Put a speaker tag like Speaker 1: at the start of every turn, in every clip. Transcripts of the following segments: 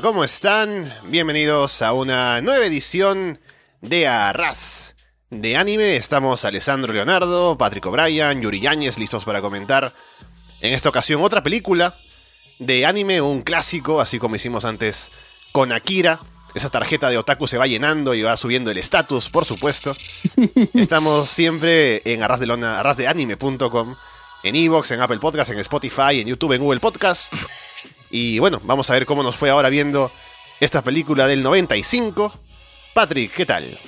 Speaker 1: Hola, ¿cómo están? Bienvenidos a una nueva edición de Arras de anime. Estamos Alessandro Leonardo, Patrick O'Brien, Yuri Yáñez listos para comentar en esta ocasión otra película de anime, un clásico, así como hicimos antes con Akira. Esa tarjeta de otaku se va llenando y va subiendo el estatus, por supuesto. Estamos siempre en arrasdelona, arrasdeanime.com, en Evox, en Apple Podcast, en Spotify, en YouTube, en Google Podcast. Y bueno, vamos a ver cómo nos fue ahora viendo esta película del 95. Patrick, ¿qué tal?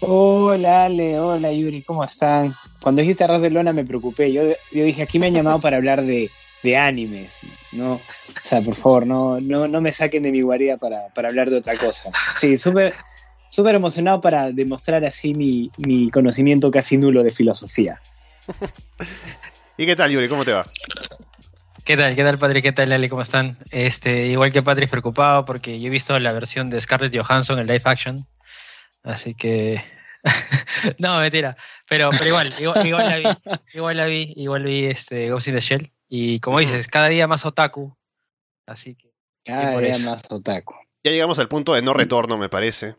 Speaker 2: Hola Ale, hola Yuri, ¿cómo están? Cuando dijiste Arras de Lona me preocupé. Yo, yo dije, aquí me han llamado para hablar de, de animes. No, o sea, por favor, no, no, no me saquen de mi guarida para, para hablar de otra cosa. Sí, súper súper emocionado para demostrar así mi, mi conocimiento casi nulo de filosofía.
Speaker 1: ¿Y qué tal, Yuri? ¿Cómo te va?
Speaker 3: ¿Qué tal? ¿Qué tal, Patrick? ¿Qué tal, Ali? ¿Cómo están? Este, igual que Patrick, preocupado porque yo he visto la versión de Scarlett Johansson en live action. Así que. no, mentira. Pero, pero igual, igual, la vi. Igual la vi, igual vi este, Ghost in the Shell. Y como dices, cada día más otaku. Así que.
Speaker 2: Cada día más otaku.
Speaker 1: Ya llegamos al punto de no retorno, me parece.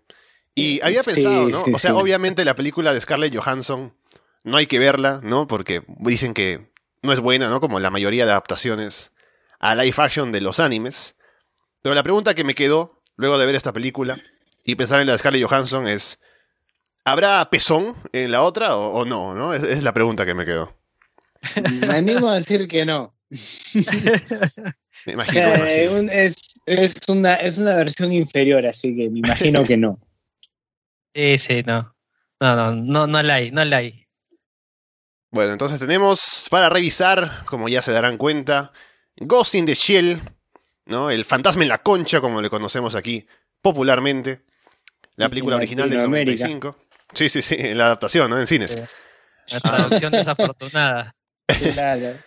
Speaker 1: Y había pensado, ¿no? o sea, obviamente la película de Scarlett Johansson no hay que verla, ¿no? Porque dicen que no es buena, ¿no? Como la mayoría de adaptaciones a live action de los animes. Pero la pregunta que me quedó luego de ver esta película y pensar en la de Scarlett Johansson es, ¿habrá pezón en la otra o, no? ¿no? Es, la pregunta que me quedó.
Speaker 2: Me animo a decir que no.
Speaker 1: me imagino. Eh,
Speaker 2: es, una, es una versión inferior, así que me imagino que no.
Speaker 3: Sí, sí, no. No, no, no, no la hay, no la hay.
Speaker 1: Bueno, entonces tenemos para revisar, como ya se darán cuenta, Ghost in the Shell, ¿no? El fantasma en la concha, como le conocemos aquí popularmente. La película original del 95. Sí, sí, sí, la adaptación, ¿no? En cines.
Speaker 3: La traducción desafortunada.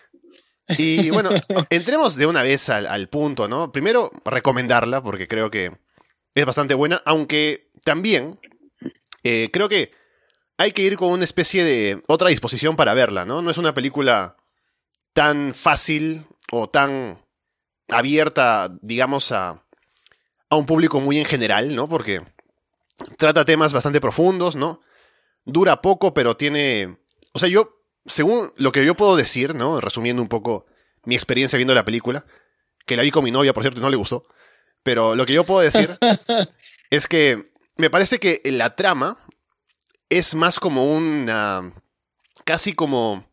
Speaker 1: Y bueno, entremos de una vez al, punto, ¿no? Primero, recomendarla, porque creo que es bastante buena, aunque también eh, creo que hay que ir con una especie de otra disposición para verla, ¿no? No es una película tan fácil o tan abierta, digamos, a, a un público muy en general, ¿no? Porque trata temas bastante profundos, ¿no? Dura poco, pero tiene... O sea, yo, según lo que yo puedo decir, ¿no? Resumiendo un poco mi experiencia viendo la película, que la vi con mi novia, por cierto, y no le gustó, pero lo que yo puedo decir es que me parece que la trama es más como una... casi como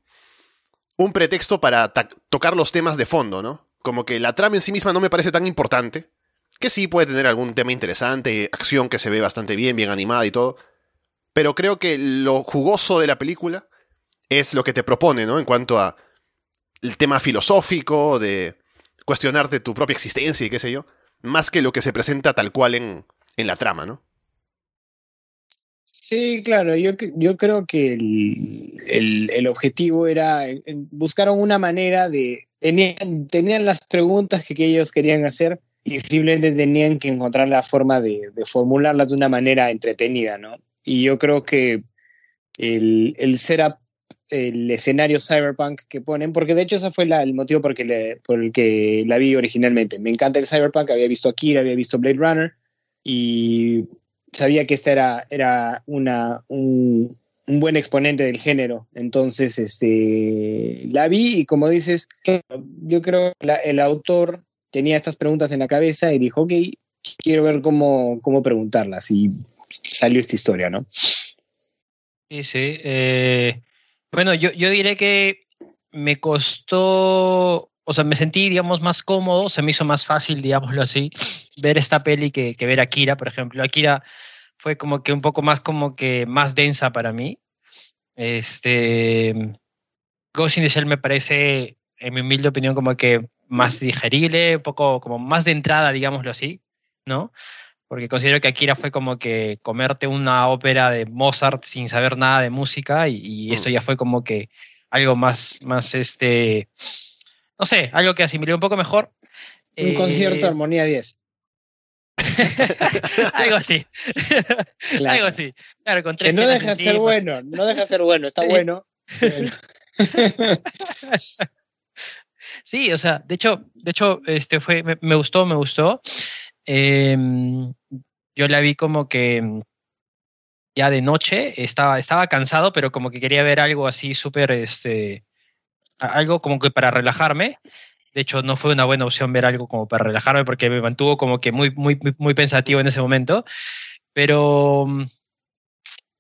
Speaker 1: un pretexto para tocar los temas de fondo, ¿no? Como que la trama en sí misma no me parece tan importante, que sí puede tener algún tema interesante, acción que se ve bastante bien, bien animada y todo, pero creo que lo jugoso de la película es lo que te propone, ¿no? En cuanto a el tema filosófico, de cuestionarte tu propia existencia y qué sé yo, más que lo que se presenta tal cual en, en la trama, ¿no?
Speaker 2: Sí, claro, yo, yo creo que el, el, objetivo era, eh, buscaron una manera de, tenían, tenían las preguntas que, ellos querían hacer y simplemente tenían que encontrar la forma de, de, formularlas de una manera entretenida, ¿no? Y yo creo que el, el setup, el escenario cyberpunk que ponen, porque de hecho ese fue la, el motivo por, le, por el que la vi originalmente. Me encanta el cyberpunk, había visto Akira, había visto Blade Runner y sabía que esta era, era una, un, buen exponente del género. Entonces, este, la vi y como dices, yo creo que el autor tenía estas preguntas en la cabeza y dijo, ok, quiero ver cómo, cómo preguntarlas. Y salió esta historia, ¿no?
Speaker 3: Sí, sí. Eh, bueno, yo, yo diré que me costó o sea, me sentí, digamos, más cómodo, se me hizo más fácil, digámoslo así, ver esta peli que, que ver Akira, por ejemplo. Akira fue como que un poco más como que más densa para mí. Este Ghost in the Shell me parece, en mi humilde opinión, como que más digerible, un poco como más de entrada, digámoslo así, ¿no? Porque considero que Akira fue como que comerte una ópera de Mozart sin saber nada de música y, y esto mm. ya fue como que algo más, más este, no sé, algo que asimilé un poco mejor.
Speaker 2: Un concierto de eh, Armonía 10.
Speaker 3: algo así. Algo así. Claro, con
Speaker 2: tres que no deja de ser bueno, no deja de ser bueno, está bueno.
Speaker 3: Sí, o sea, de hecho, de hecho, este fue, me, me gustó, me gustó. Em, yo la vi como que ya de noche, estaba, estaba cansado, pero como que quería ver algo así súper, este, algo como que para relajarme. De hecho, no fue una buena opción ver algo como para relajarme porque me mantuvo como que muy, muy, muy- pensativo en ese momento. Pero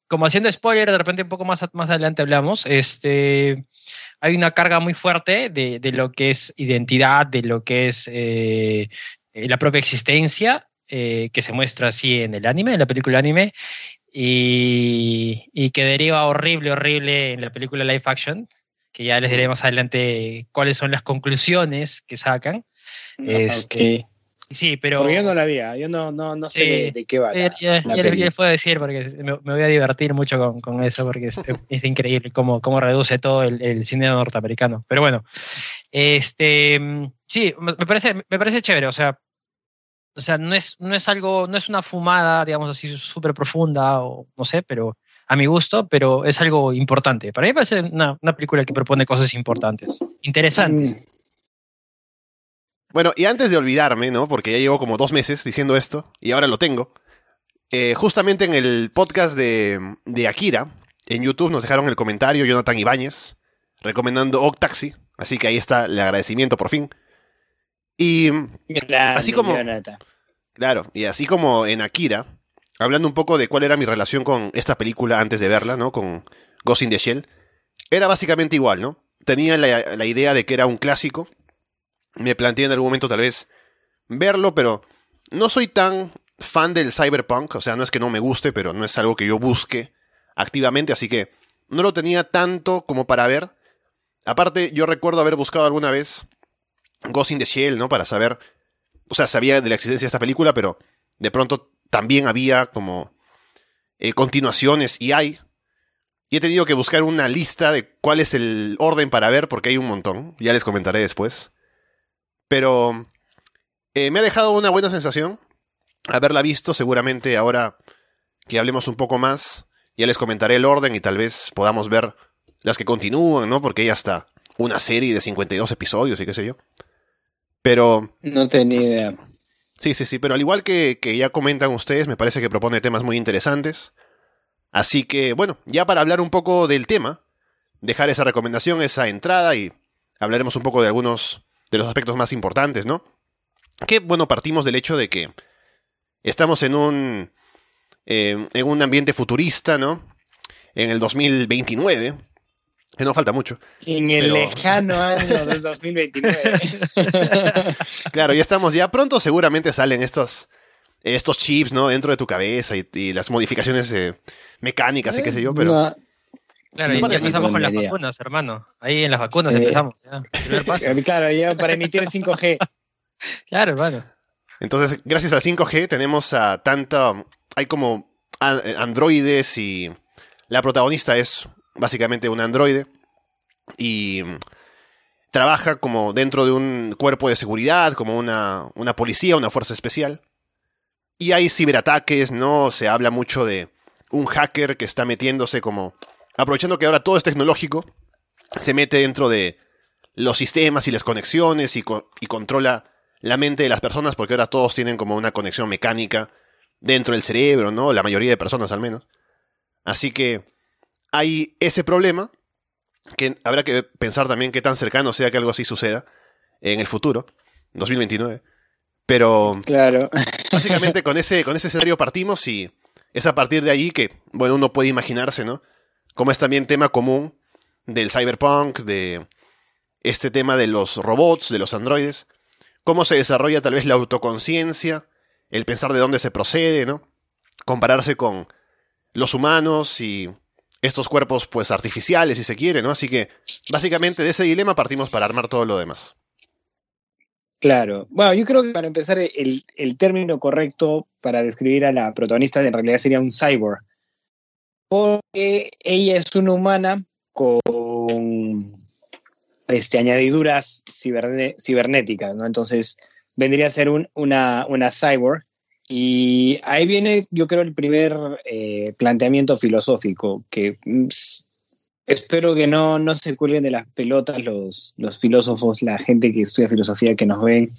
Speaker 3: como haciendo spoiler, de repente un poco más, más adelante hablamos, este, hay una carga muy fuerte de, de lo que es identidad, de lo que es eh, eh, la propia existencia, eh, que se muestra así en el anime, en la película anime, y, y que deriva horrible, horrible en la película live action, que ya les diré más adelante cuáles son las conclusiones que sacan. Este,
Speaker 2: Ok.
Speaker 3: Sí, pero...
Speaker 2: Porque yo no la vi, ah, yo no, no, no sé
Speaker 3: Sí.
Speaker 2: de, de qué va. La-
Speaker 3: ya-
Speaker 2: la
Speaker 3: ya les, puedo decir porque me, me voy a divertir mucho con, con eso porque es, es increíble cómo, cómo reduce todo el, el cine norteamericano. Pero bueno, este sí, me me parece, me parece chévere, o sea, o sea, no es, no es algo, no es una fumada, digamos así, súper profunda, o no sé, pero a mi gusto, pero es algo importante. Para mí parece una, una película que propone cosas importantes, interesantes.
Speaker 2: Mm,
Speaker 1: Bueno, y antes de olvidarme, ¿no? Porque ya llevo como dos meses diciendo esto y ahora lo tengo. eh, justamente en el podcast de, de Akira, en YouTube nos dejaron el comentario Jonathan Ibáñez recomendando Octaxi. Así que ahí está el agradecimiento por fin. Y
Speaker 2: grande,
Speaker 1: Así como-
Speaker 2: Jonathan.
Speaker 1: Claro, y así como en Akira, hablando un poco de cuál era mi relación con esta película antes de verla, ¿no? Con Ghost in the Shell, era básicamente igual, ¿no? Tenía la, idea de que era un clásico. Me planteé en algún momento tal vez verlo, pero no soy tan fan del cyberpunk, o sea, no es que no me guste, pero no es algo que yo busque activamente, así que no lo tenía tanto como para ver. Aparte, yo recuerdo haber buscado alguna vez Ghost in the Shell, ¿no? Para saber o sea, sabía de la existencia de esta película, pero de pronto también había como eh, continuaciones y hay. Y he tenido que buscar una lista de cuál es el orden para ver, porque hay un montón. Ya les comentaré después. Pero eh, me ha dejado una buena sensación haberla visto. Seguramente ahora que hablemos un poco más, ya les comentaré el orden y tal vez podamos ver las que continúan, ¿no? Porque hay hasta una serie de 52 episodios y qué sé yo. Pero
Speaker 2: No tenía idea.
Speaker 1: Sí, sí, sí, pero al igual que, que ya comentan ustedes, me parece que propone temas muy interesantes. Así que, bueno, ya para hablar un poco del tema, dejar esa recomendación, esa entrada y hablaremos un poco de algunos de los aspectos más importantes, ¿no? Que, bueno, partimos del hecho de que estamos en un, eh, en un ambiente futurista, ¿no? En el 2029, que no falta mucho.
Speaker 2: En el
Speaker 1: Pero-
Speaker 2: lejano año de 2029.
Speaker 1: Claro, ya estamos, ya pronto seguramente salen estos, estos chips, ¿no? Dentro de tu cabeza y, y las modificaciones eh, mecánicas y qué sé yo, pero...
Speaker 2: No,
Speaker 3: Claro, y ya empezamos con las vacunas, hermano. Ahí en las vacunas
Speaker 2: Sí.
Speaker 3: empezamos. Ya. Primer paso.
Speaker 2: eh, claro, ya para emitir 5G.
Speaker 3: Claro, hermano.
Speaker 1: Entonces, gracias al 5G tenemos a tanta... Hay como a- androides y la protagonista es básicamente un androide y mm, trabaja como dentro de un cuerpo de seguridad, como una, una policía, una fuerza especial. Y hay ciberataques, ¿no? Se habla mucho de un hacker que está metiéndose como... Aprovechando que ahora todo es tecnológico, se mete dentro de los sistemas y las conexiones y, y controla la mente de las personas porque ahora todos tienen como una conexión mecánica dentro del cerebro, ¿no? La mayoría de personas al menos. Así que hay ese problema que habrá que pensar también qué tan cercano sea que algo así suceda en el futuro, 2029. Pero
Speaker 2: Claro.
Speaker 1: básicamente con ese, con ese escenario partimos y es a partir de allí que, bueno, uno puede imaginarse, ¿no? Como es también tema común del cyberpunk, de este tema de los robots, de los androides, cómo se desarrolla tal vez la autoconciencia, el pensar de dónde se procede, ¿no? Compararse con los humanos y estos cuerpos, pues, artificiales, si se quiere, ¿no? Así que, básicamente, de ese dilema partimos para armar todo lo demás.
Speaker 2: Claro. Bueno, yo creo que para empezar, el, el término correcto para describir a la protagonista en realidad sería un cyborg. Porque ella es una humana con este, añadiduras ciberne- cibernéticas, ¿no? Entonces vendría a ser un- una, una cyborg. Y ahí viene, yo creo, el primer eh, planteamiento filosófico, que mm, espero que no, no se cuelguen de las pelotas los, los filósofos, la gente que estudia filosofía que nos ven.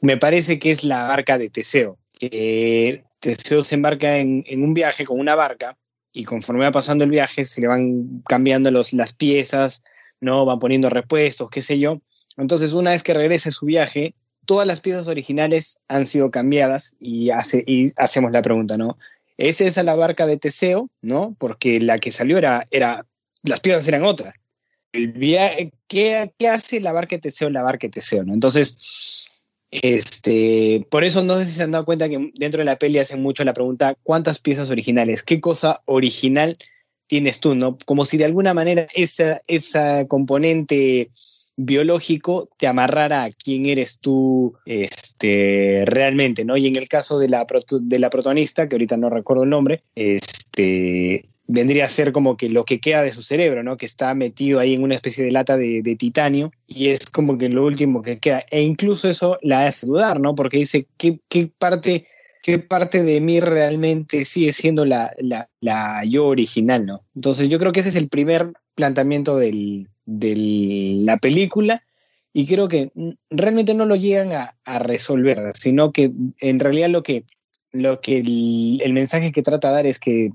Speaker 2: Me parece que es la barca de Teseo, que Teseo se embarca en, en un viaje con una barca y conforme va pasando el viaje se le van cambiando los, las piezas, ¿no? Van poniendo repuestos, qué sé yo. Entonces, una vez que regrese su viaje, todas las piezas originales han sido cambiadas y, hace, y hacemos la pregunta, ¿no? ¿Es esa la barca de Teseo? ¿No? Porque la que salió era, era las piezas eran otras. El ¿qué, ¿Qué hace la barca de Teseo la barca de Teseo? ¿no? Entonces, este, por eso no sé si se han dado cuenta que dentro de la peli hacen mucho la pregunta, ¿cuántas piezas originales? ¿Qué cosa original tienes tú? ¿no? Como si de alguna manera esa, esa componente biológico te amarrara a quién eres tú este, realmente, ¿no? Y en el caso de la, de la protagonista, que ahorita no recuerdo el nombre, este, vendría a ser como que lo que queda de su cerebro, ¿no? Que está metido ahí en una especie de lata de, titanio y es como que lo último que queda. E incluso eso la hace dudar, ¿no? Porque dice, ¿qué, qué parte, qué parte de mí realmente sigue siendo la, la, la, yo original, ¿no? Entonces yo creo que ese es el primer planteamiento de la película y creo que realmente no lo llegan a, a resolver, sino que en realidad lo que, lo que el, mensaje que trata de dar es que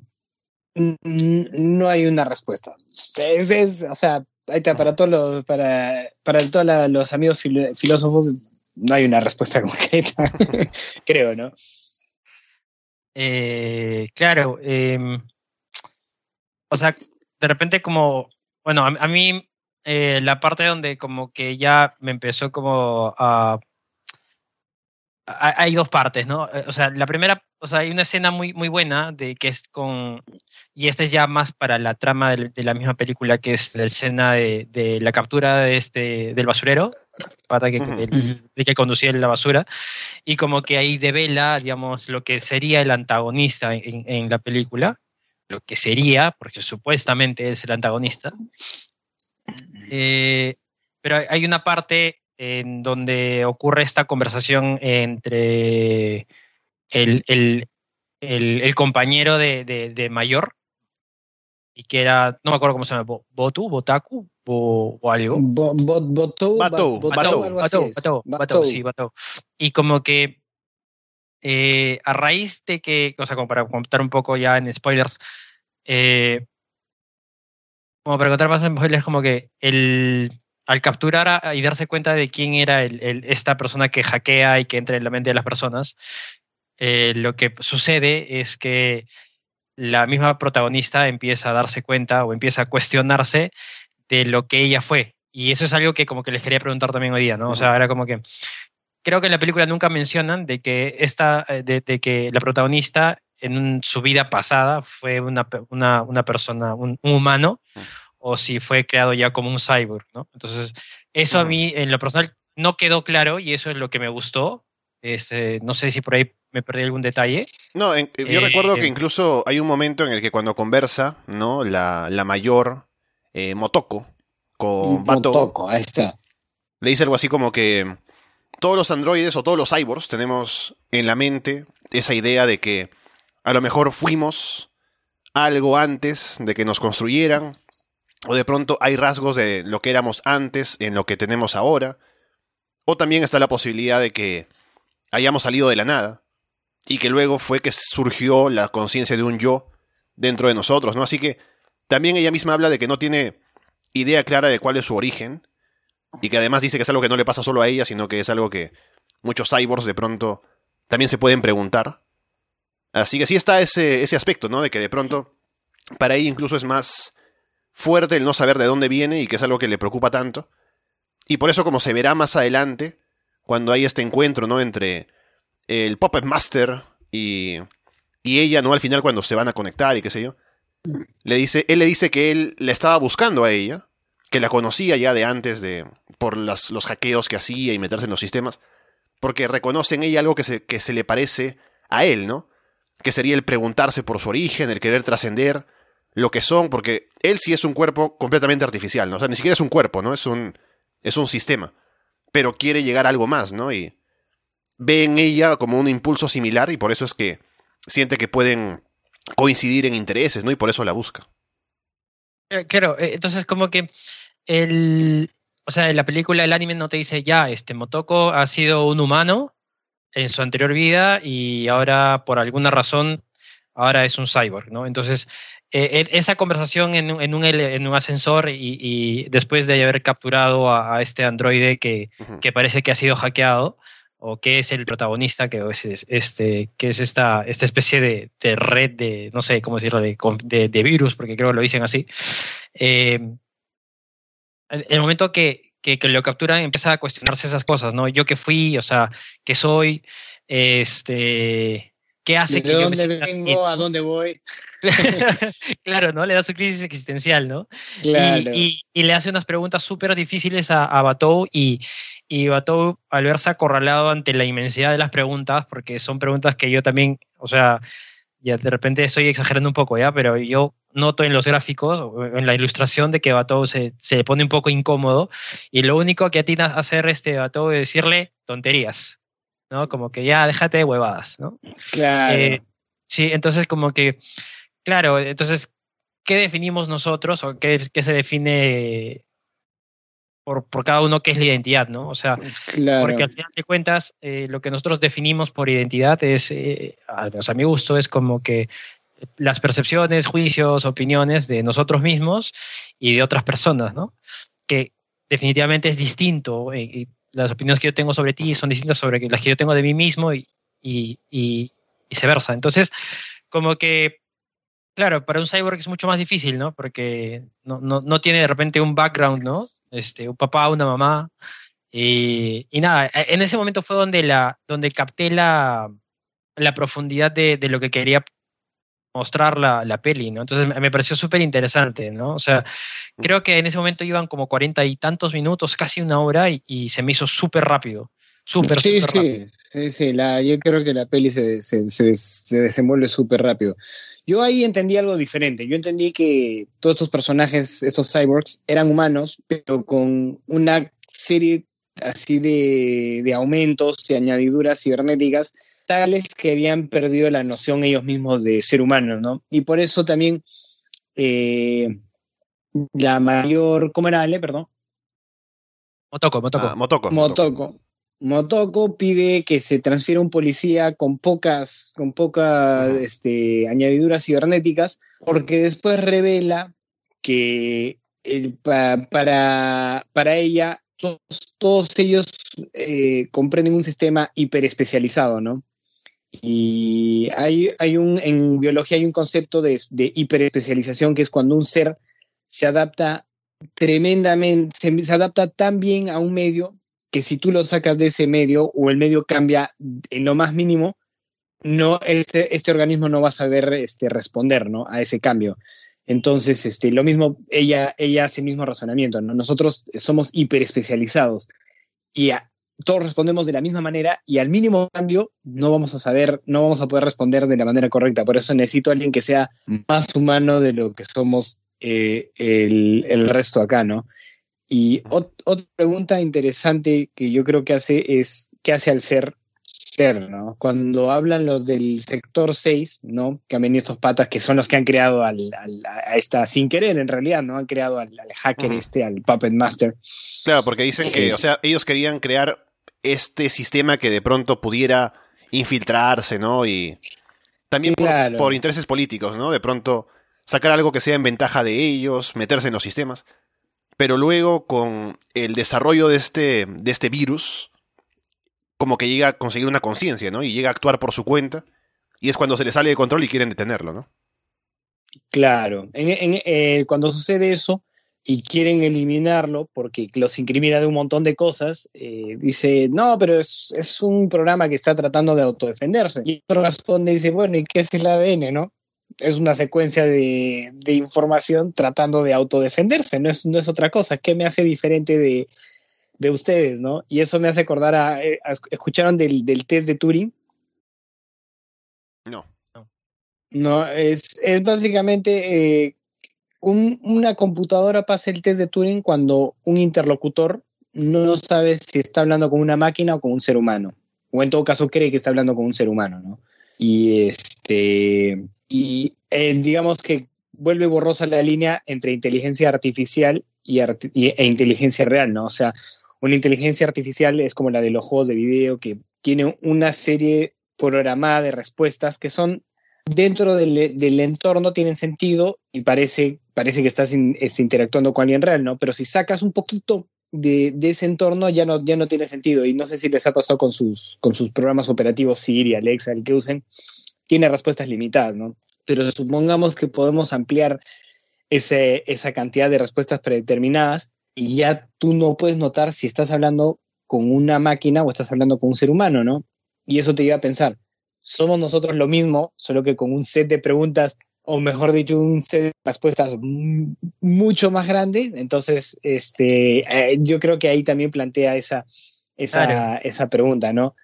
Speaker 2: no hay una respuesta. Es, o sea, ahí está, para todos los, para, para todos los amigos filósofos no hay una respuesta concreta, creo, ¿no?
Speaker 3: Eh, claro, em, o sea, de repente como, bueno, a, mí eh, la parte donde como que ya me empezó como a hay dos partes, ¿no? Eh, o sea, la primera, o sea, hay una escena muy, muy buena de que es con, y esta es ya más para la trama de, la misma película, que es la escena de, la captura de este, del basurero, para que, de, que conducía la basura, y como que ahí devela, digamos, lo que sería el antagonista en, la película, lo que sería, porque supuestamente es el antagonista. Eh, pero hay una parte en donde ocurre esta conversación entre el, el, el, compañero de, de, Mayor, y que era, no me acuerdo cómo se llama, Botu, Botaku, o, o algo.
Speaker 2: Botu,
Speaker 3: Batou, sí, Batou. Y como que eh, a raíz de que, o sea, como para contar un poco ya en spoilers, eh, como para contar más en spoilers, como que el, al capturar y darse cuenta de quién era esta persona que hackea y que entra en la mente de las personas, eh, lo que sucede es que la misma protagonista empieza a darse cuenta o empieza a cuestionarse de lo que ella fue. Y eso es algo que como que les quería preguntar también hoy día, ¿no? O sea, era como que creo que en la película nunca mencionan de que esta, eh, de, que la protagonista en su vida pasada fue una, una, persona, un humano, o si fue creado ya como un cyborg, ¿no? Entonces, eso a mí en lo personal no quedó claro y eso es lo que me gustó. Este, no sé si por ahí me perdí algún detalle.
Speaker 1: No, yo eh, recuerdo que incluso hay un momento en el que cuando conversa, ¿no? La, la mayor eh, Motoko con Bato.
Speaker 2: Motoko, ahí está.
Speaker 1: Le dice algo así como que todos los androides o todos los cyborgs tenemos en la mente esa idea de que a lo mejor fuimos algo antes de que nos construyeran o de pronto hay rasgos de lo que éramos antes en lo que tenemos ahora, o también está la posibilidad de que hayamos salido de la nada y que luego fue que surgió la conciencia de un yo dentro de nosotros, ¿no? Así que también ella misma habla de que no tiene idea clara de cuál es su origen y que además dice que es algo que no le pasa solo a ella, sino que es algo que muchos cyborgs de pronto también se pueden preguntar. Así que sí está ese, ese aspecto, ¿no? De que de pronto para ella incluso es más fuerte el no saber de dónde viene y que es algo que le preocupa tanto. Y por eso, como se verá más adelante, cuando hay este encuentro, ¿no? Entre el Puppet Master y, y ella, ¿no? Al final, cuando se van a conectar y qué sé yo. Le dice, él le dice que él le estaba buscando a ella, que la conocía ya de antes de. por los hackeos que hacía y meterse en los sistemas. Porque reconoce en ella algo que se, que se le parece a él, ¿no? Que sería el preguntarse por su origen, el querer trascender lo que son, porque él sí es un cuerpo completamente artificial, ¿no? O sea, ni siquiera es un cuerpo, ¿no? Es un, es un sistema. Pero quiere llegar a algo más, ¿no? Y ve en ella como un impulso similar y por eso es que siente que pueden coincidir en intereses, ¿no? Y por eso la busca.
Speaker 3: Eh, Claro, eh, entonces como que el, o sea, en la película, el anime no te dice ya, este Motoko ha sido un humano en su anterior vida y ahora por alguna razón ahora es un cyborg, ¿no? Entonces, eh, e- esa conversación en, un- en, un, en un ascensor y, y después de haber capturado a, a este androide que, que parece que ha sido hackeado o que es el protagonista, que es, es- este, que es esta, esta especie de, de red de, no sé cómo decirlo, de, de, de virus, porque creo que lo dicen así. Eh, el momento que, que, que lo capturan empieza a cuestionarse esas cosas, ¿no? Yo que fui, o sea, que soy, este, ¿qué hace
Speaker 2: ¿De
Speaker 3: que yo me
Speaker 2: dónde
Speaker 3: sienta así?
Speaker 2: vengo? ¿A dónde voy?
Speaker 3: claro, ¿no? Le da su crisis existencial, ¿no? Y-
Speaker 2: Claro.
Speaker 3: Y, y le hace unas preguntas súper difíciles a, a Batou y, y Batou, al verse acorralado ante la inmensidad de las preguntas, porque son preguntas que yo también, o sea, ya de repente estoy exagerando un poco, ¿ya? Pero yo noto en los gráficos, en la ilustración, de que Batou se, se pone un poco incómodo y lo único que atina a hacer este Batou es decirle tonterías, ¿no? Como que ya déjate de huevadas, ¿no?
Speaker 2: claro.
Speaker 3: Eh, sí, entonces como que, claro, entonces, ¿qué definimos nosotros o qué, qué se define por, por cada uno qué es la identidad, ¿no? O sea,
Speaker 2: claro.
Speaker 3: porque al final de cuentas, eh, lo que nosotros definimos por identidad es, eh, al menos a mi gusto, es como que las percepciones, juicios, opiniones de nosotros mismos y de otras personas, ¿no? Que definitivamente es distinto. eh, y las opiniones que yo tengo sobre ti son distintas sobre las que yo tengo de mí mismo y, y, y viceversa. Entonces, como que, claro, para un cyborg es mucho más difícil, ¿no? Porque no, no, no tiene de repente un background, ¿no? Este, un papá, una mamá. Y, y nada, e, en ese momento fue donde, la, donde capté la, la profundidad de, de lo que quería mostrar la, la peli, ¿no? Entonces me, pareció súper interesante, ¿no? O sea, creo que en ese momento iban como cuarenta y tantos minutos, casi una hora, y, y se me hizo súper rápido. Súper,
Speaker 2: Sí,
Speaker 3: súper rápido.
Speaker 2: sí, sí, sí, yo creo que la peli se, se, se, se desenvuelve súper rápido. Yo ahí entendí algo diferente. Yo entendí que todos estos personajes, estos cyborgs, eran humanos, pero con una serie así de, de aumentos y añadiduras cibernéticas tales que habían perdido la noción ellos mismos de ser humanos, ¿no? Y por eso también eh, la mayor, ¿cómo era Ale? Perdón.
Speaker 3: Motoko, Motoko.
Speaker 1: Ah, Motoko.
Speaker 2: Motoko. Motoko pide que se transfiera un policía con pocas, con pocas este, añadiduras cibernéticas, porque después revela que el- pa- para, para ella todos, todos ellos eh, comprenden un sistema hiperespecializado, ¿no? Y hay, hay un, en biología hay un concepto de, de hiperespecialización que es cuando un ser se adapta tremendamente, se, se adapta tan bien a un medio que si tú lo sacas de ese medio o el medio cambia en lo más mínimo, no, este, este organismo no va a saber este, responder ¿no? a ese cambio. Entonces, este, lo mismo, ella, ella hace el mismo razonamiento, ¿no? Nosotros somos hiperespecializados y a- todos respondemos de la misma manera y al mínimo cambio no vamos a saber, no vamos a poder responder de la manera correcta. Por eso necesito a alguien que sea más humano de lo que somos eh, el, el resto acá, ¿no? Y ot- otra pregunta interesante que yo creo que hace es, ¿qué hace al ser ser, ¿no? Cuando hablan los del sector 6, ¿no? Que han venido estos patas que son los que han creado al, al- a esta, sin querer en realidad, ¿no? Han creado al, al hacker este, al Puppet Master.
Speaker 1: Claro, porque dicen que,
Speaker 2: Es-
Speaker 1: o sea, ellos querían crear este sistema que de pronto pudiera infiltrarse, ¿no? Y también por intereses políticos, ¿no? De pronto sacar algo que sea en ventaja de ellos, meterse en los sistemas. Pero luego, con el desarrollo de este, de este virus, como que llega a conseguir una conciencia, ¿no? Y llega a actuar por su cuenta. Y es cuando se le sale de control y quieren detenerlo, ¿no?
Speaker 2: Claro. Eh, cuando sucede eso y quieren eliminarlo porque los incrimina de un montón de cosas, eh, dice, no, pero es, es un programa que está tratando de autodefenderse. Y otro responde y dice, bueno, ¿y qué es el ADN, no? Es una secuencia de, de información tratando de autodefenderse, no es, no es otra cosa. ¿Qué me hace diferente de, de ustedes, no? Y eso me hace acordar a, eh, a- ¿escucharon del, del test de Turing?
Speaker 1: No.
Speaker 2: No, es, es básicamente eh, un- una computadora pasa el test de Turing cuando un interlocutor no sabe si está hablando con una máquina o con un ser humano. O en todo caso cree que está hablando con un ser humano, ¿no? Y este. Y eh, digamos que vuelve borrosa la línea entre inteligencia artificial y, e inteligencia real, ¿no? O sea, una inteligencia artificial es como la de los juegos de video que tiene una serie programada de respuestas que son dentro del, entorno, tienen sentido y parece, parece que estás, interactuando con alguien real, ¿no? Pero si sacas un poquito de, ese entorno ya no, ya no tiene sentido. Y no sé si les ha pasado con sus, con sus programas operativos Siri, Alexa, el que usen, tiene respuestas limitadas, ¿no? Pero supongamos que podemos ampliar ese, esa cantidad de respuestas predeterminadas y ya tú no puedes notar si estás hablando con una máquina o estás hablando con un ser humano, ¿no? Y eso te lleva a pensar, somos nosotros lo mismo, solo que con un set de preguntas, o mejor dicho, un set de respuestas mucho más grande. Entonces, este, eh, yo creo que ahí también plantea esa, esa, esa pregunta, ¿no?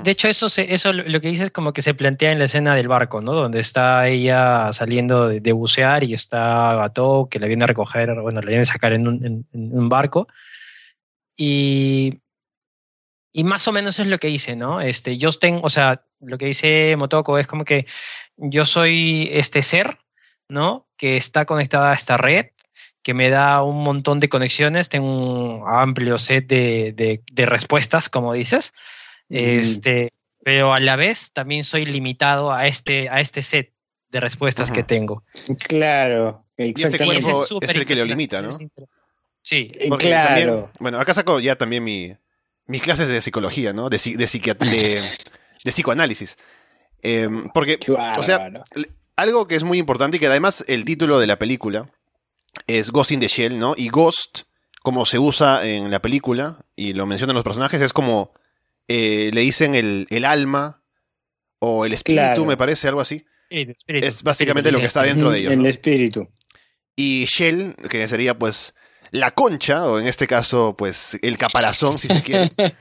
Speaker 3: De, hecho, eso, eso lo que dice es como que se plantea en la escena del barco, ¿no? Donde está ella saliendo de, bucear y está Gato, que la viene a recoger, bueno, la viene a sacar en un, en, un barco. Y, y más o menos es lo que dice, ¿no? Este, yo tengo, o sea, lo que dice Motoko es como que yo soy este ser, ¿no? Que está conectada a esta red, que me da un montón de conexiones, tengo un amplio set de, de respuestas, como dices este, pero a la vez también soy limitado a este, a este set de respuestas que tengo.
Speaker 2: Claro,
Speaker 1: y este cuerpo es, el que lo limita, ¿no?
Speaker 3: Sí,
Speaker 2: eh, claro.
Speaker 1: bueno, acá saco ya también mi, mis clases de psicología, ¿no? De, de, de, psicoanálisis. Em, porque, o sea, algo que es muy importante y que además el título de la película es Ghost in the Shell, ¿no? Y Ghost, como se usa en la película y lo mencionan los personajes, es como eh, le dicen el, el, alma o el espíritu, me parece, algo así. es básicamente lo que está dentro de ellos.
Speaker 2: El espíritu.
Speaker 1: Y Shell, que sería pues la concha, o en este caso, pues el caparazón, si se quiere,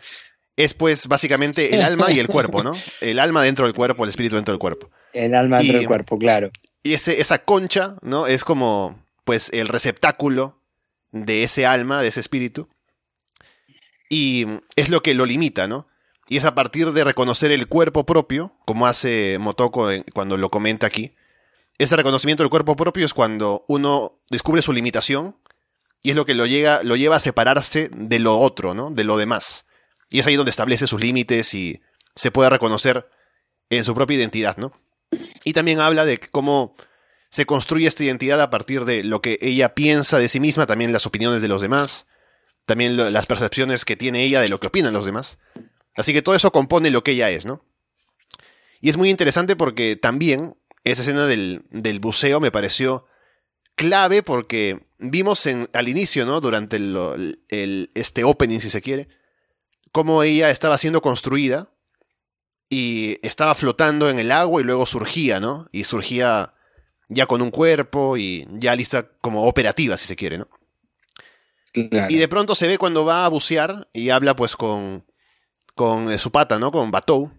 Speaker 1: es pues básicamente el alma y el cuerpo, ¿no? El alma dentro del cuerpo, el espíritu dentro del cuerpo.
Speaker 2: El alma dentro del cuerpo, claro.
Speaker 1: Y ese, esa concha, ¿no? Es como pues el receptáculo de ese alma, de ese espíritu. Y es lo que lo limita, ¿no? Y es a partir de reconocer el cuerpo propio, como hace Motoko cuando lo comenta aquí. Ese reconocimiento del cuerpo propio es cuando uno descubre su limitación y es lo que lo, llega, lo lleva a separarse de lo otro, ¿no? De lo demás. Y es ahí donde establece sus límites y se puede reconocer en su propia identidad, ¿no? Y también habla de cómo se construye esta identidad a partir de lo que ella piensa de sí misma, también las opiniones de los demás, también las percepciones que tiene ella de lo que opinan los demás. Así que todo eso compone lo que ella es, ¿no? Y es muy interesante porque también esa escena del, buceo me pareció clave porque vimos en, al inicio, ¿no? Durante el, este opening, si se quiere, cómo ella estaba siendo construida y estaba flotando en el agua y luego surgía, ¿no? Y surgía ya con un cuerpo y ya lista como operativa, si se quiere, ¿no? Y de pronto se ve cuando va a bucear y habla pues con, con eh, su pata, ¿no? Con Batou,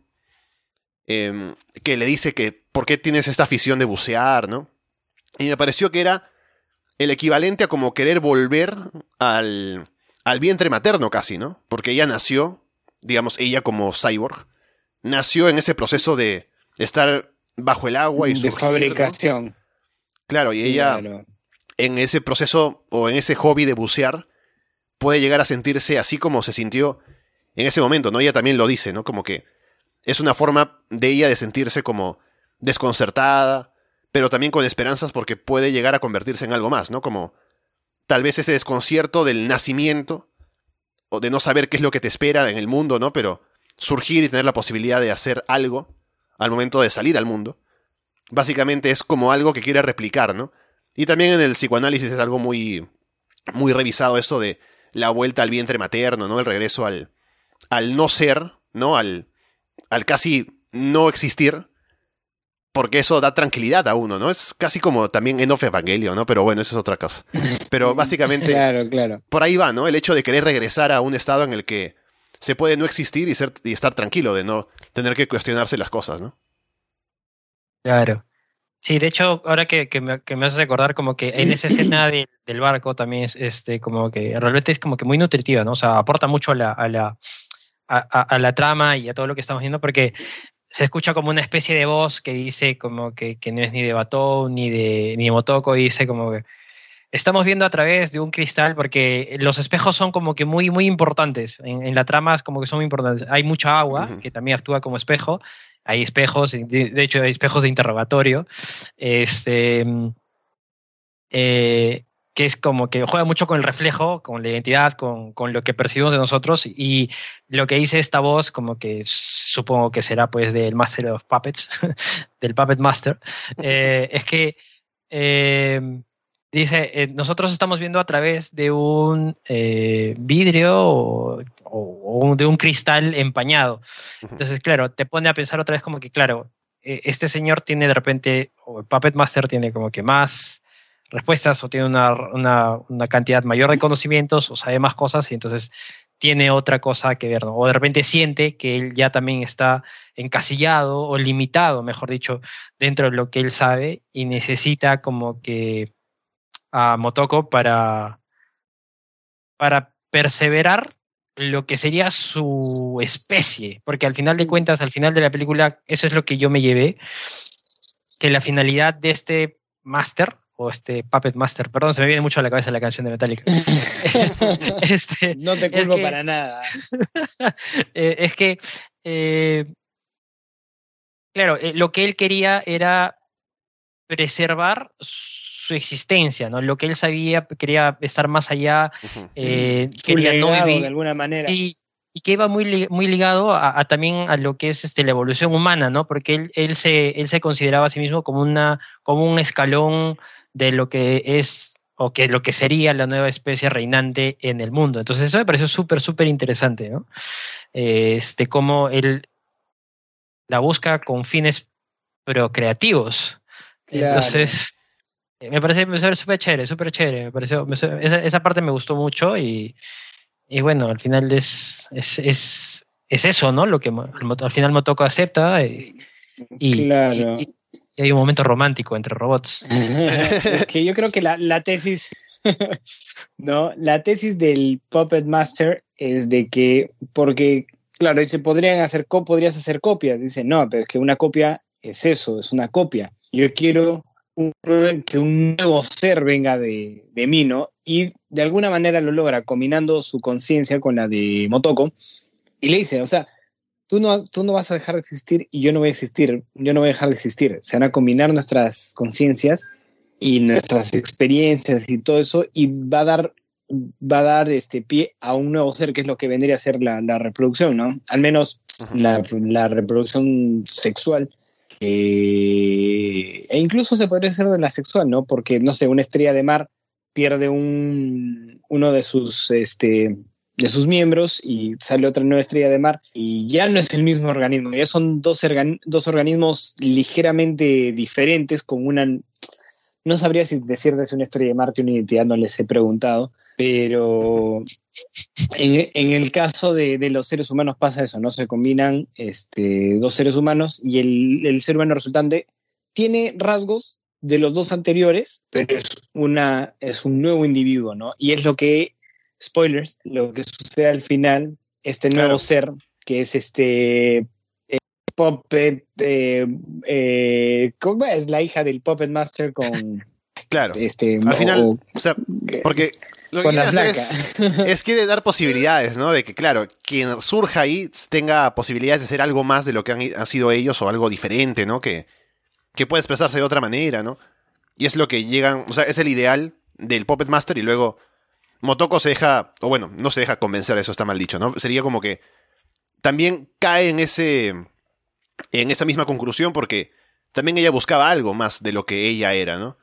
Speaker 1: em, que le dice que por qué tienes esta afición de bucear, ¿no? Y me pareció que era el equivalente a como querer volver al, al vientre materno casi, ¿no? Porque ella nació, digamos, ella como cyborg, nació en ese proceso de estar bajo el agua y
Speaker 2: de fabricación.
Speaker 1: Claro, y ella en ese proceso o en ese hobby de bucear puede llegar a sentirse así como se sintió en ese momento, ¿no? Ella también lo dice, ¿no? Como que es una forma de ella de sentirse como desconcertada, pero también con esperanzas porque puede llegar a convertirse en algo más, ¿no? Como tal vez ese desconcierto del nacimiento o de no saber qué es lo que te espera en el mundo, ¿no? Pero surgir y tener la posibilidad de hacer algo al momento de salir al mundo. Básicamente es como algo que quiere replicar, ¿no? Y también en el psicoanálisis es algo muy muy revisado esto de la vuelta al vientre materno, ¿no? El regreso al al no ser, ¿no? Al, al casi no existir, porque eso da tranquilidad a uno, ¿no? Es casi como también en of Evangelio, ¿no? Pero bueno, eso es otra cosa. Pero básicamente,
Speaker 2: claro, claro.
Speaker 1: por ahí va, ¿no? El hecho de querer regresar a un estado en el que se puede no existir y, ser, y estar tranquilo, de no tener que cuestionarse las cosas, ¿no?
Speaker 3: Claro. Sí, de hecho, ahora que, que, me, que me haces recordar como que en esa escena del barco también es este como que realmente es como que muy nutritiva, ¿no? O sea, aporta mucho a la, a la, a, la trama y a todo lo que estamos viendo, porque se escucha como una especie de voz que dice como que, que no es ni de Batou ni de, ni de Motoko, y dice como que estamos viendo a través de un cristal porque los espejos son como que muy, muy importantes. En, en la trama es como que son muy importantes. Hay mucha agua
Speaker 1: Ujú.
Speaker 3: que también actúa como espejo. Hay espejos, de, de hecho hay espejos de interrogatorio. Este, mm, eh, que es como que juega mucho con el reflejo, con la identidad, con, con lo que percibimos de nosotros. Y lo que dice esta voz como que supongo que será pues del Master of Puppets, del Puppet Master, eh, es que eh, dice, eh, nosotros estamos viendo a través de un vidrio o, o- o de un cristal empañado. Entonces, claro, te pone a pensar otra vez como que, claro, este señor tiene de repente, o el Puppet Master tiene como que más respuestas o tiene una, una, cantidad mayor de conocimientos o sabe más cosas y entonces tiene otra cosa que ver. O de repente siente que él ya también está encasillado o limitado, mejor dicho, dentro de lo que él sabe y necesita como que a Motoko para, para perseverar lo que sería su especie, porque al final de cuentas, al final de la película, eso es lo que yo me llevé, que la finalidad de este máster, o este Puppet Master, perdón, se me viene mucho a la cabeza la canción de Metallica, este,
Speaker 2: no te
Speaker 3: es
Speaker 2: culpo
Speaker 3: que-
Speaker 2: para nada.
Speaker 3: eh, es que, eh, claro, eh, lo que él quería era preservar su existencia, ¿no? Lo que él sabía, quería estar más allá, eh, quería no
Speaker 2: legado,
Speaker 3: vivir.
Speaker 2: de alguna manera.
Speaker 3: Y, y que iba muy, muy ligado a, a también a lo que es este, la evolución humana, ¿no? Porque él, él, se, él se consideraba a sí mismo como, una, como un escalón de lo que es o que lo que sería la nueva especie reinante en el mundo. Entonces eso me pareció súper, súper interesante, ¿no? Este, cómo él la busca con fines procreativos.
Speaker 2: Claro.
Speaker 3: Entonces, me parece me parece súper chévere, súper chévere. Me pareció, me- esa, esa parte me gustó mucho y, y bueno, al final es, es, es, es eso, ¿no? Lo que al, final Motoko acepta y, y-
Speaker 2: Claro.
Speaker 3: y- y hay un momento romántico entre robots.
Speaker 2: es que yo creo que la, la tesis, no, la tesis del Puppet Master es de que, porque, claro, dice, podrían hacer, podrías hacer copias. Dice, no, pero es que una copia es eso, es una copia. Yo quiero un- que un nuevo ser venga de, de mí, ¿no? Y de alguna manera lo logra combinando su conciencia con la de Motoko. Y le dice, o sea, tú no, tú no vas a dejar de existir y yo no voy a existir, yo no voy a dejar de existir. Se van a combinar nuestras conciencias y nuestras experiencias y todo eso y va a dar va a dar este pie a un nuevo ser que es lo que vendría a ser la, la reproducción, ¿no? Al menos la reproducción sexual eh, e incluso se podría hacer de la sexual, ¿no? Porque, no sé, una estrella de mar pierde un, uno de sus, este, de sus miembros y sale otra nueva estrella de mar y ya no es el mismo organismo, ya son dos, organ- dos organismos ligeramente diferentes con una... No sabría si decirte si una estrella de mar tiene una identidad, no les he preguntado, pero en, en el caso de, de los seres humanos pasa eso, ¿no? Se combinan este, dos seres humanos y el, el ser humano resultante tiene rasgos de los dos anteriores, pero es, una, es un nuevo individuo, ¿no? Y es lo que, spoilers, lo que sucede al final, este nuevo
Speaker 1: Claro.
Speaker 2: ser, que es este eh, Puppet, eh, eh, ¿cómo es la hija del Puppet Master con
Speaker 1: Claro.
Speaker 2: este
Speaker 1: Al final,
Speaker 2: o-
Speaker 1: o sea, porque lo que quiere hacer es quiere dar posibilidades, ¿no? De que, claro, quien surja ahí tenga posibilidades de ser algo más de lo que han, han sido ellos o algo diferente, ¿no? Que, que puede expresarse de otra manera, ¿no? Y es lo que llegan, o sea, es el ideal del Puppet Master y luego Motoko se deja, o bueno, no se deja convencer, eso está mal dicho, ¿no? Sería como que también cae en ese, en esa misma conclusión porque también ella buscaba algo más de lo que ella era, ¿no?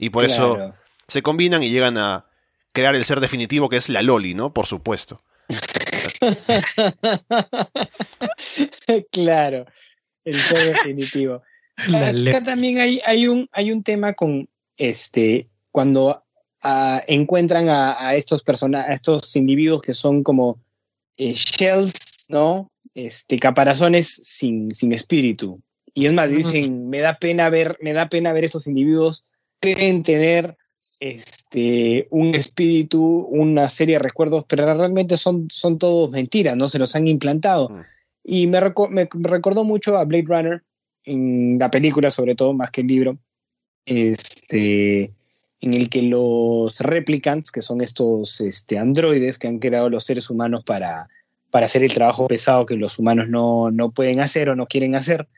Speaker 1: Y por eso se combinan y llegan a crear el ser definitivo que es la Loli, ¿no? Por supuesto.
Speaker 2: claro, el ser definitivo.
Speaker 3: La
Speaker 2: Acá también hay, hay, un, hay un tema con este cuando ah, encuentran a, a estos persona, a estos individuos que son como eh, shells, ¿no? Este, caparazones sin, sin espíritu. Y es más, dicen, me da pena ver, me da pena ver esos individuos creen tener este, un espíritu, una serie de recuerdos, pero realmente son, son todos mentiras, ¿no? Se los han implantado.
Speaker 1: Mm.
Speaker 2: Y me, me recordó mucho a Blade Runner, en la película sobre todo, más que el libro, este, en el que los replicants, que son estos este, androides que han creado los seres humanos para, para hacer el trabajo pesado que los humanos no, no pueden hacer o no quieren hacer,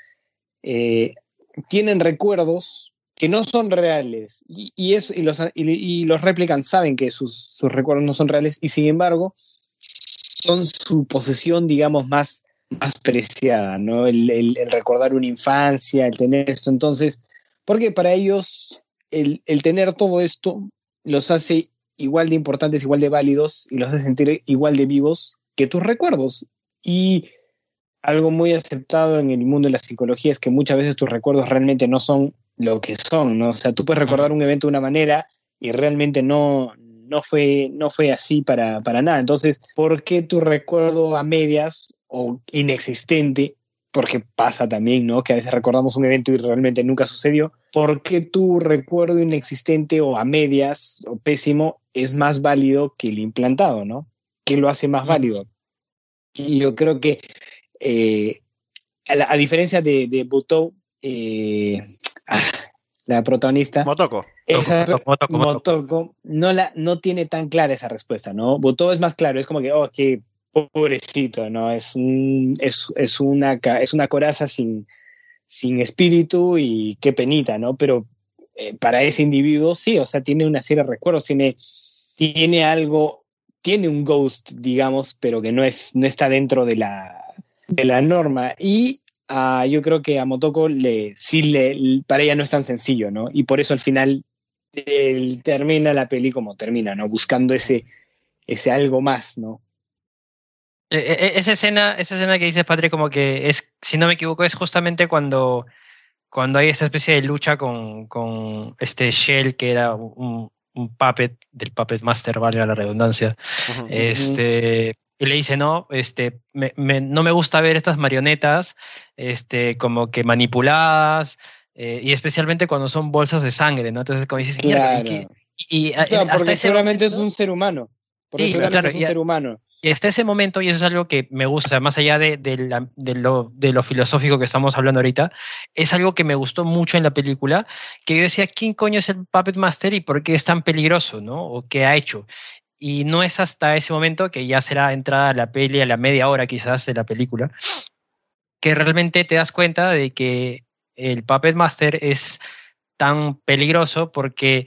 Speaker 2: eh, tienen recuerdos que no son reales y, y, eso, y, los, y, los replicants saben que sus, sus, recuerdos no son reales y sin embargo son su posesión, digamos, más, más preciada, ¿no? El, el, el recordar una infancia, el tener esto. Entonces, porque para ellos el, el, tener todo esto los hace igual de importantes, igual de válidos y los hace sentir igual de vivos que tus recuerdos. Y algo muy aceptado en el mundo de la psicología es que muchas veces tus recuerdos realmente no son lo que son, ¿no? O sea, tú puedes recordar un evento de una manera y realmente no, no, fue, no fue así para, para nada. Entonces, ¿por qué tu recuerdo a medias o inexistente porque pasa también, ¿no? Que a veces recordamos un evento y realmente nunca sucedió. ¿Por qué tu recuerdo inexistente o a medias o pésimo es más válido que el implantado, ¿no? ¿Qué lo hace más válido? Y yo creo que, eh, a, diferencia de, de eh, la protagonista.
Speaker 1: Motoko.
Speaker 2: Esa, Motoko, Motoko, no, la, no tiene tan clara esa respuesta, ¿no? Butou es más claro, es como que, oh, que pobrecito, ¿no? Es, un, es, es, una, es una coraza sin, sin espíritu y qué penita, ¿no? Pero eh, para ese individuo sí, o sea, tiene una serie de recuerdos, tiene, tiene algo, tiene un ghost, digamos, pero que no, es, no está dentro de la, de la norma. Y uh, yo creo que a Motoko le, sí le, para ella no es tan sencillo, ¿no? Y por eso al final él termina la peli como termina, ¿no? Buscando ese, ese algo más, ¿no?
Speaker 3: E, e, e, esa escena, esa escena que dices, Patrick, como que es, si no me equivoco, es justamente cuando, cuando hay esta especie de lucha con, con este Shell, que era un, un, puppet del Puppet Master, valga la redundancia. Este, y le dice, no, este, me, me, no me gusta ver estas marionetas este, como que manipuladas, eh, y especialmente cuando son bolsas de sangre, ¿no? Entonces, como dices,
Speaker 2: claro. y, y, claro, porque seguramente es un ser humano. Porque sí, seguramente es un ser humano.
Speaker 3: Y hasta ese momento, y eso es algo que me gusta, más allá de, de, la, de, lo, de, lo, filosófico que estamos hablando ahorita, es algo que me gustó mucho en la película, que yo decía, ¿quién coño es el Puppet Master y por qué es tan peligroso, no? O qué ha hecho. Y no es hasta ese momento, que ya será entrada la peli, a la media hora quizás de la película, que realmente te das cuenta de que el Puppet Master es tan peligroso porque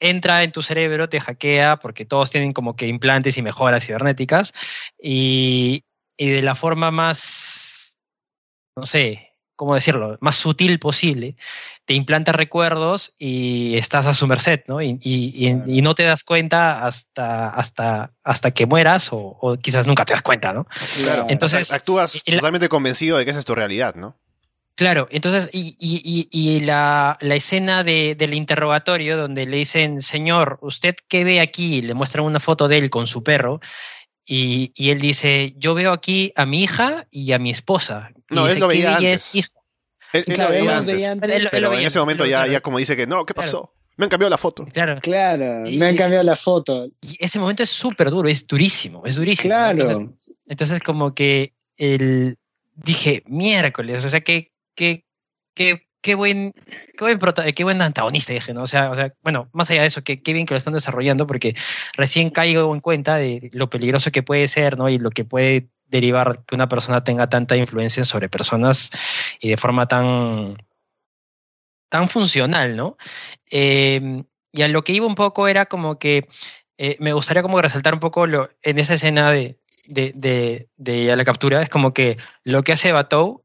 Speaker 3: entra en tu cerebro, te hackea, porque todos tienen como que implantes y mejoras cibernéticas, y, y de la forma más, no sé, ¿cómo decirlo?, más sutil posible, te implanta recuerdos y estás a su merced, ¿no? Y, y, y, y no te das cuenta hasta, hasta, hasta que mueras o, o, quizás nunca te das cuenta, ¿no?
Speaker 1: Claro. Entonces, actúas totalmente convencido de que esa es tu realidad, ¿no?
Speaker 3: Claro, entonces, y, y, y la, la, escena de, del interrogatorio donde le dicen, señor, ¿usted qué ve aquí? Le muestran una foto de él con su perro y, y él dice, yo veo aquí a mi hija y a mi esposa.
Speaker 1: No, él lo veía
Speaker 3: ¿qué
Speaker 1: antes.
Speaker 3: es?
Speaker 1: Él, él
Speaker 2: Claro,
Speaker 1: lo
Speaker 2: él
Speaker 1: veía
Speaker 2: lo
Speaker 1: antes,
Speaker 2: veía antes.
Speaker 3: Él- él
Speaker 1: pero en ese momento ya, ya como dice que, no, ¿qué
Speaker 3: Claro.
Speaker 1: pasó? Me han cambiado la foto.
Speaker 3: Claro.
Speaker 2: Claro,
Speaker 3: Y-
Speaker 2: me han cambiado la foto.
Speaker 3: Y ese momento es súper duro, es durísimo, es durísimo.
Speaker 2: Claro.
Speaker 3: Entonces, entonces como que el, dije, miércoles, o sea, qué, qué, qué, qué buen, qué buen, prota- qué buen antagonista, dije, ¿no? O sea, o sea, bueno, más allá de eso, qué, qué bien que lo están desarrollando, porque recién caigo en cuenta de lo peligroso que puede ser, ¿no? Y lo que puede derivar que una persona tenga tanta influencia sobre personas y de forma tan, tan funcional, ¿no? Eh, y a lo que iba un poco era como que eh, me gustaría como resaltar un poco lo, en esa escena de, de, de, de la captura, es como que lo que hace Batou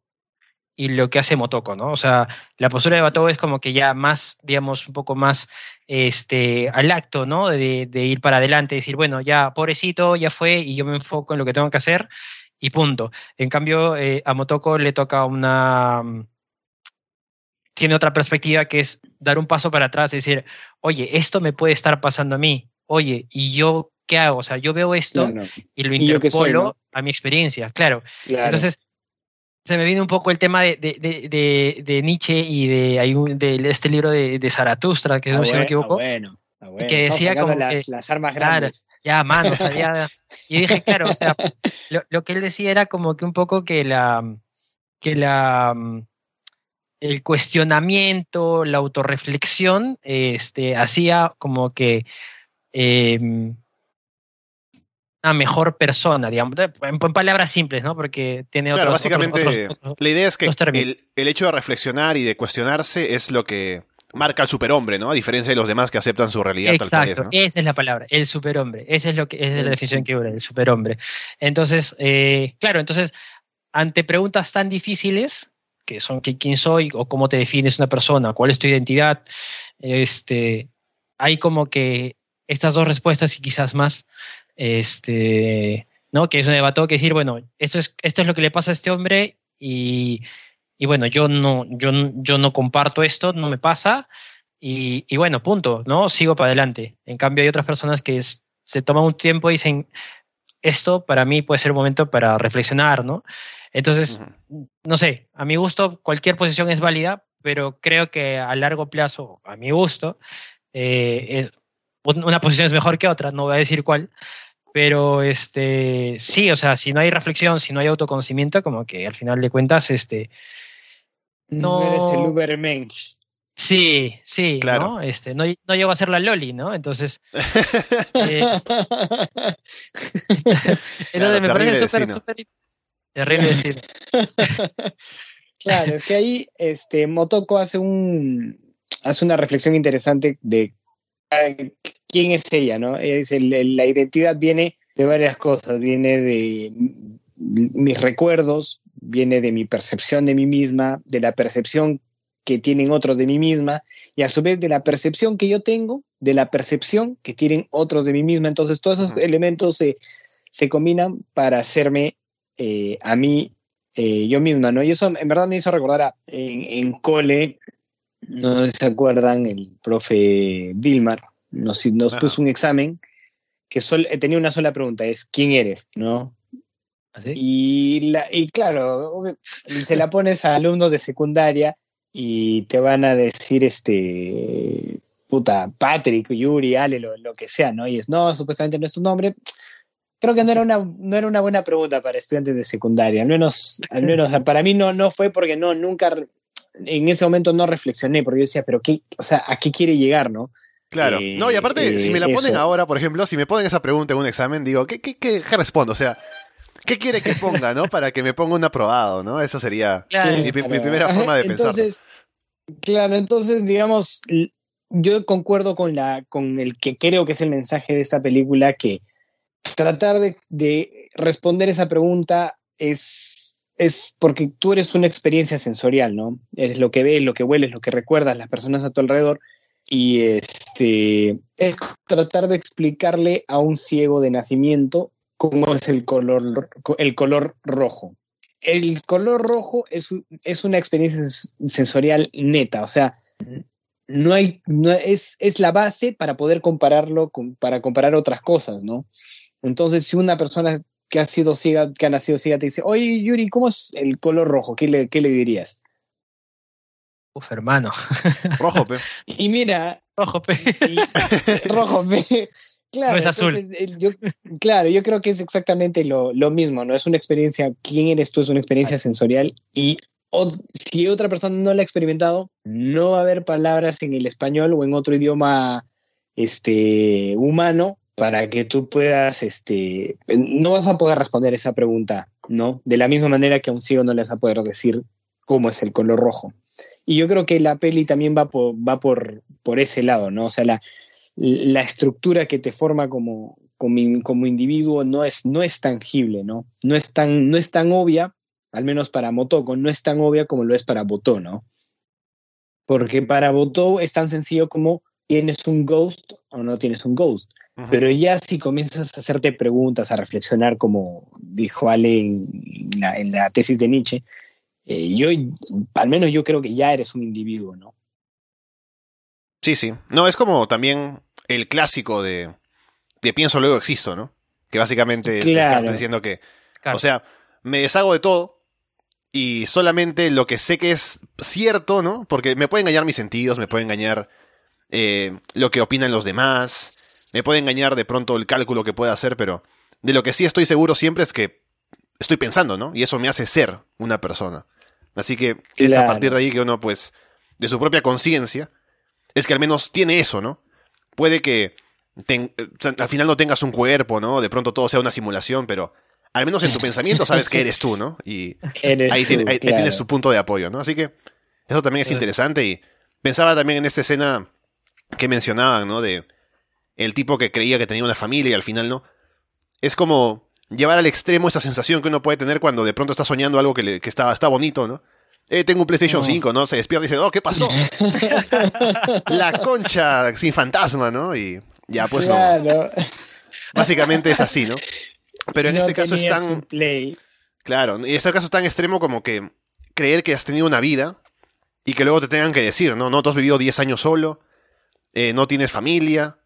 Speaker 3: y lo que hace Motoko, ¿no? O sea, la postura de Batou es como que ya más, digamos, un poco más este, al acto, ¿no? De, de ir para adelante, decir, bueno, ya, pobrecito, ya fue, y yo me enfoco en lo que tengo que hacer, y punto. En cambio, eh, a Motoko le toca una... Tiene otra perspectiva que es dar un paso para atrás y decir, oye, esto me puede estar pasando a mí, oye, ¿y yo qué hago? O sea, yo veo esto
Speaker 2: Claro,
Speaker 3: y lo
Speaker 2: ¿Y yo qué soy,
Speaker 3: interpolo
Speaker 2: no?
Speaker 3: a mi experiencia, claro.
Speaker 2: claro.
Speaker 3: Entonces, se me viene un poco el tema de, de, de, de, de Nietzsche y de, hay un- de este libro de, de Zaratustra, que
Speaker 2: Ah,
Speaker 3: no, si no me
Speaker 2: bueno,
Speaker 3: equivoco,
Speaker 2: bueno. Ah, bueno,
Speaker 3: que decía como
Speaker 2: las,
Speaker 3: que-
Speaker 2: las armas
Speaker 3: Claro.
Speaker 2: grandes.
Speaker 3: ya mano, salía. Y dije, claro, o sea, lo, lo que él decía era como que un poco que la que la el cuestionamiento, la autorreflexión, este, hacía como que eh, una mejor persona, digamos, en, en palabras simples, ¿no? Porque tiene
Speaker 1: Claro,
Speaker 3: otros,
Speaker 1: básicamente
Speaker 3: otros- otros-
Speaker 1: la idea es que el, el hecho de reflexionar y de cuestionarse es lo que marca al superhombre, ¿no? A diferencia de los demás que aceptan su realidad tal cual es,
Speaker 3: Exacto,
Speaker 1: ¿no?
Speaker 3: esa es la palabra, el superhombre. Esa es lo que esa es la definición que hubo, el superhombre. Entonces, eh, claro, entonces, ante preguntas tan difíciles, que son ¿qui- quién soy o cómo te defines una persona, cuál es tu identidad, este, hay como que estas dos respuestas y quizás más, este, ¿no? Que es un debate que decir, bueno, esto es, esto es lo que le pasa a este hombre y, y bueno, yo no, yo, yo no comparto esto, no me pasa, y, y bueno, punto, ¿no? Sigo para adelante. En cambio, hay otras personas que es- se toman un tiempo y dicen, esto para mí puede ser un momento para reflexionar, ¿no? Entonces,
Speaker 1: Ujú.
Speaker 3: no sé, a mi gusto cualquier posición es válida, pero creo que a largo plazo, a mi gusto, eh, una posición es mejor que otra, no voy a decir cuál, pero este sí, o sea, si no hay reflexión, si no hay autoconocimiento, como que al final de cuentas, este,
Speaker 2: No,
Speaker 3: No.
Speaker 2: eres el Ubermensch.
Speaker 3: sí, sí,
Speaker 1: Claro.
Speaker 3: ¿no? Este, no, no llego a ser la Loli, ¿no? Entonces, eh, entonces me parece súper, súper terrible destino.
Speaker 2: Claro, es que ahí este, Motoko hace, un, hace una reflexión interesante de quién es ella, ¿no? Es el- el- la identidad viene de varias cosas, viene de mis recuerdos, viene de mi percepción de mí misma, de la percepción que tienen otros de mí misma, y a su vez de la percepción que yo tengo, de la percepción que tienen otros de mí misma. Entonces todos esos elementos se, se combinan para hacerme eh, a mí eh, yo misma, ¿no? Y eso en verdad me hizo recordar a, en, en cole, no se acuerdan, el profe Dilmar nos, nos puso un examen que sol- tenía una sola pregunta, es ¿quién eres? ¿No?
Speaker 3: ¿Así?
Speaker 2: Y, la, y claro, se la pones a alumnos de secundaria y te van a decir, este, puta, Patrick, Yuri, Ale, lo, lo que sea, ¿no? Y es, no, supuestamente no es tu nombre. Creo que no era una, no era una buena pregunta para estudiantes de secundaria, al menos, al menos para mí no, no fue porque no, nunca, en ese momento no reflexioné, porque yo decía, pero qué, o sea, ¿a qué quiere llegar, no?
Speaker 1: Claro.
Speaker 2: Eh,
Speaker 1: no, y aparte,
Speaker 2: eh,
Speaker 1: si me la ponen
Speaker 2: eso.
Speaker 1: ahora, por ejemplo, si me ponen esa pregunta en un examen, digo, ¿qué, qué, qué, qué respondo? O sea, ¿qué quiere que ponga, no? Para que me ponga un aprobado, ¿no? Eso sería
Speaker 3: Claro.
Speaker 1: mi, primera forma de pensar.
Speaker 2: entonces, Claro, entonces, digamos, yo concuerdo con, la, con el que creo que es el mensaje de esta película, que tratar de, de responder esa pregunta es, es porque tú eres una experiencia sensorial, ¿no? Eres lo que ves, lo que hueles, lo que recuerdas, las personas a tu alrededor. Y este es tratar de explicarle a un ciego de nacimiento cómo es el color, el color rojo. El color rojo es, es una experiencia sens- sensorial neta, o sea, no hay, no es, es la base para poder compararlo con, para comparar otras cosas, ¿no? Entonces, si una persona que ha sido ciega, que ha nacido ciega, te dice, oye, Yuri, ¿cómo es el color rojo? ¿Qué le, qué le dirías?
Speaker 3: Uf, hermano.
Speaker 1: Rojo, pe.
Speaker 2: Y mira,
Speaker 3: Ojo, pe.
Speaker 2: y- rojo, ve. Claro,
Speaker 3: No es azul.
Speaker 2: entonces, yo, claro, yo creo que es exactamente lo, lo mismo, ¿no? Es una experiencia, ¿quién eres tú? Es una experiencia sensorial y o- si otra persona no la ha experimentado, no va a haber palabras en el español o en otro idioma este, humano para que tú puedas, este, no vas a poder responder esa pregunta, ¿no? De la misma manera que a un ciego no le vas a poder decir cómo es el color rojo. Y yo creo que la peli también va por, va por, por ese lado, ¿no? O sea, la, la estructura que te forma como, como, in- como individuo no es, no es tangible, ¿no? No es, tan, no es tan obvia, al menos para Motoko, no es tan obvia como lo es para Botó, ¿no? Porque para Botó es tan sencillo como tienes un ghost o no tienes un ghost. Pero ya si comienzas a hacerte preguntas, a reflexionar, como dijo Ale en la, en la tesis de Nietzsche, eh, yo, al menos yo creo que ya eres un individuo, ¿no?
Speaker 1: Sí, sí. No, es como también el clásico de, de pienso luego existo, ¿no? Que básicamente
Speaker 2: Claro.
Speaker 1: Diciendo que,
Speaker 3: Claro.
Speaker 1: o sea, me deshago de todo y solamente lo que sé que es cierto, ¿no? Porque me puede engañar mis sentidos, me puede engañar eh, lo que opinan los demás. Me puede engañar de pronto el cálculo que pueda hacer, pero de lo que sí estoy seguro siempre es que estoy pensando, ¿no? Y eso me hace ser una persona. Así que es a partir de ahí que uno, pues, de su propia conciencia, es que al menos tiene eso, ¿no? Puede que ten- eh, al final no tengas un cuerpo, ¿no? De pronto todo sea una simulación, pero al menos en tu pensamiento sabes que eres tú, ¿no? Y
Speaker 2: Eres
Speaker 1: ahí,
Speaker 2: tú,
Speaker 1: tiene- ahí- tienes tu punto de apoyo, ¿no? Así que eso también es interesante y pensaba también en esta escena que mencionaban, ¿no? De el tipo que creía que tenía una familia y al final no. Es como llevar al extremo esa sensación que uno puede tener cuando de pronto está soñando algo que, le- que está, está bonito, ¿no? Eh, tengo un PlayStation
Speaker 2: No.
Speaker 1: 5, ¿no? Se despierta y dice, oh, ¿qué pasó? La concha sin fantasma, ¿no? Y ya, pues no.
Speaker 2: claro.
Speaker 1: Básicamente es así, ¿no? Pero en
Speaker 2: No
Speaker 1: este caso es tan...
Speaker 2: play.
Speaker 1: Claro, y este caso es tan extremo como que creer que has tenido una vida y que luego te tengan que decir, no, no, tú has vivido 10 años solo, eh, no tienes familia,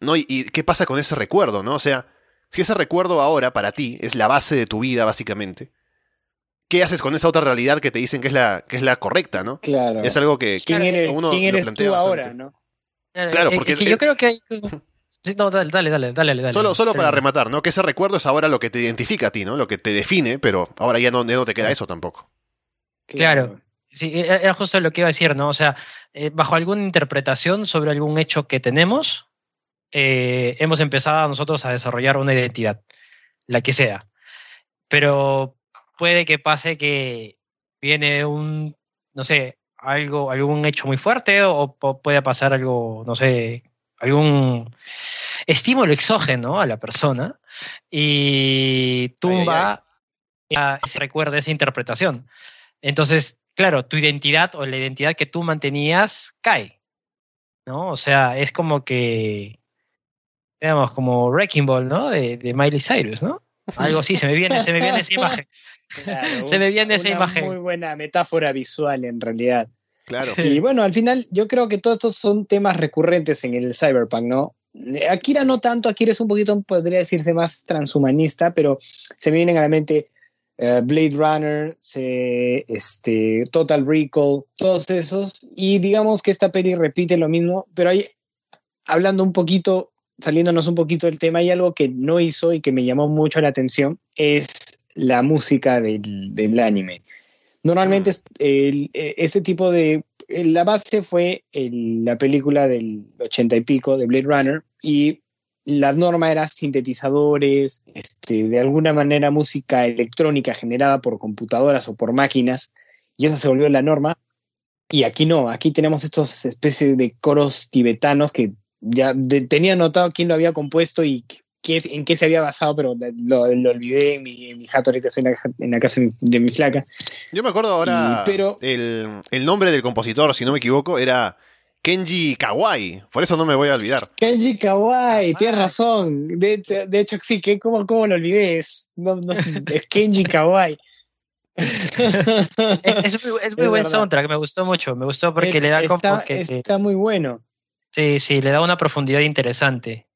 Speaker 1: ¿no? Y, y qué pasa con ese recuerdo, ¿no? O sea, si ese recuerdo ahora para ti es la base de tu vida, básicamente, ¿qué haces con esa otra realidad que te dicen que es la, que es la correcta, ¿no?
Speaker 2: Claro.
Speaker 1: Es algo que
Speaker 2: ¿Quién eres,
Speaker 1: uno
Speaker 2: quién
Speaker 1: lo
Speaker 2: eres
Speaker 1: plantea
Speaker 2: tú
Speaker 1: bastante.
Speaker 2: ahora, no?
Speaker 1: Claro,
Speaker 3: Eh,
Speaker 1: porque
Speaker 3: es que
Speaker 1: es-
Speaker 3: yo creo que hay... Sí, no, dale, dale, dale, dale, dale.
Speaker 1: Solo, solo para rematar, ¿no? Que ese recuerdo es ahora lo que te identifica a ti, ¿no? Lo que te define, pero ahora ya no, ya no te queda eso tampoco.
Speaker 3: Claro. Sí, e- era justo lo que iba a decir, ¿no? O sea, eh, bajo alguna interpretación sobre algún hecho que tenemos, eh, hemos empezado nosotros a desarrollar una identidad, la que sea. Pero puede que pase que viene un, no sé, algo, algún hecho muy fuerte o po- puede pasar algo, no sé, algún estímulo exógeno a la persona y tumba a ese recuerdo, esa interpretación. Entonces, claro, tu identidad o la identidad que tú mantenías cae, ¿no? O sea, es como que, digamos, como Wrecking Ball, ¿no? De, de Miley Cyrus, ¿no? Algo así, se me viene, se me viene esa imagen.
Speaker 2: Claro,
Speaker 3: Se me viene esa
Speaker 2: una
Speaker 3: imagen.
Speaker 2: Muy buena metáfora visual, en realidad.
Speaker 1: Claro.
Speaker 2: Y bueno, al final, yo creo que todos estos son temas recurrentes en el cyberpunk, ¿no? Akira no tanto, Akira es un poquito, podría decirse, más transhumanista, pero se me vienen a la mente eh, Blade Runner, se, este, Total Recall, todos esos. Y digamos que esta peli repite lo mismo, pero hay, hablando un poquito, saliéndonos un poquito del tema, hay algo que no hizo y que me llamó mucho la atención, es la música del, del anime. Normalmente es- el- eh, ese tipo de... La base fue el- la película del ochenta y pico de Blade Runner y la norma era sintetizadores, este, de alguna manera música electrónica generada por computadoras o por máquinas y esa se volvió la norma. Y aquí no, aquí tenemos estos especies de coros tibetanos que ya de- tenía notado quién lo había compuesto y qué, en qué se había basado, pero lo, lo olvidé en mi, en mi jato, ahorita estoy en la, en la casa de mi, de mi flaca.
Speaker 1: Yo me acuerdo ahora,
Speaker 2: Y- pero-
Speaker 1: el, el nombre del compositor, si no me equivoco, era Kenji Kawai. Por eso no me voy a olvidar.
Speaker 2: Kenji Kawai, tienes razón. De, de- de hecho, sí, que ¿cómo, cómo lo olvidé? Es, no, no, es Kenji Kawai.
Speaker 3: Es, es muy, es muy
Speaker 2: Es
Speaker 3: buen
Speaker 2: verdad.
Speaker 3: soundtrack, me gustó mucho, me gustó porque
Speaker 2: Es-
Speaker 3: le da como
Speaker 2: está,
Speaker 3: que...
Speaker 2: está muy bueno.
Speaker 3: Sí, sí, le da una profundidad interesante.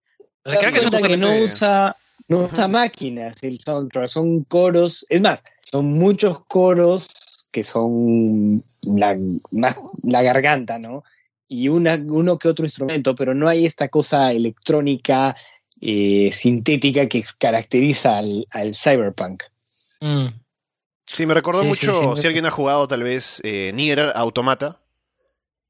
Speaker 3: O sea, creo que es un
Speaker 2: cuenta que no usa, no usa máquinas el soundtrack, son coros. Es más, son muchos coros que son la, más la garganta, ¿no? Y una, uno que otro instrumento, pero no hay esta cosa electrónica, eh, sintética que caracteriza al, al cyberpunk.
Speaker 3: Mm.
Speaker 1: Sí, me recordó
Speaker 3: Sí,
Speaker 1: mucho,
Speaker 3: sí, sí.
Speaker 1: si alguien ha jugado tal vez eh, Nier Automata,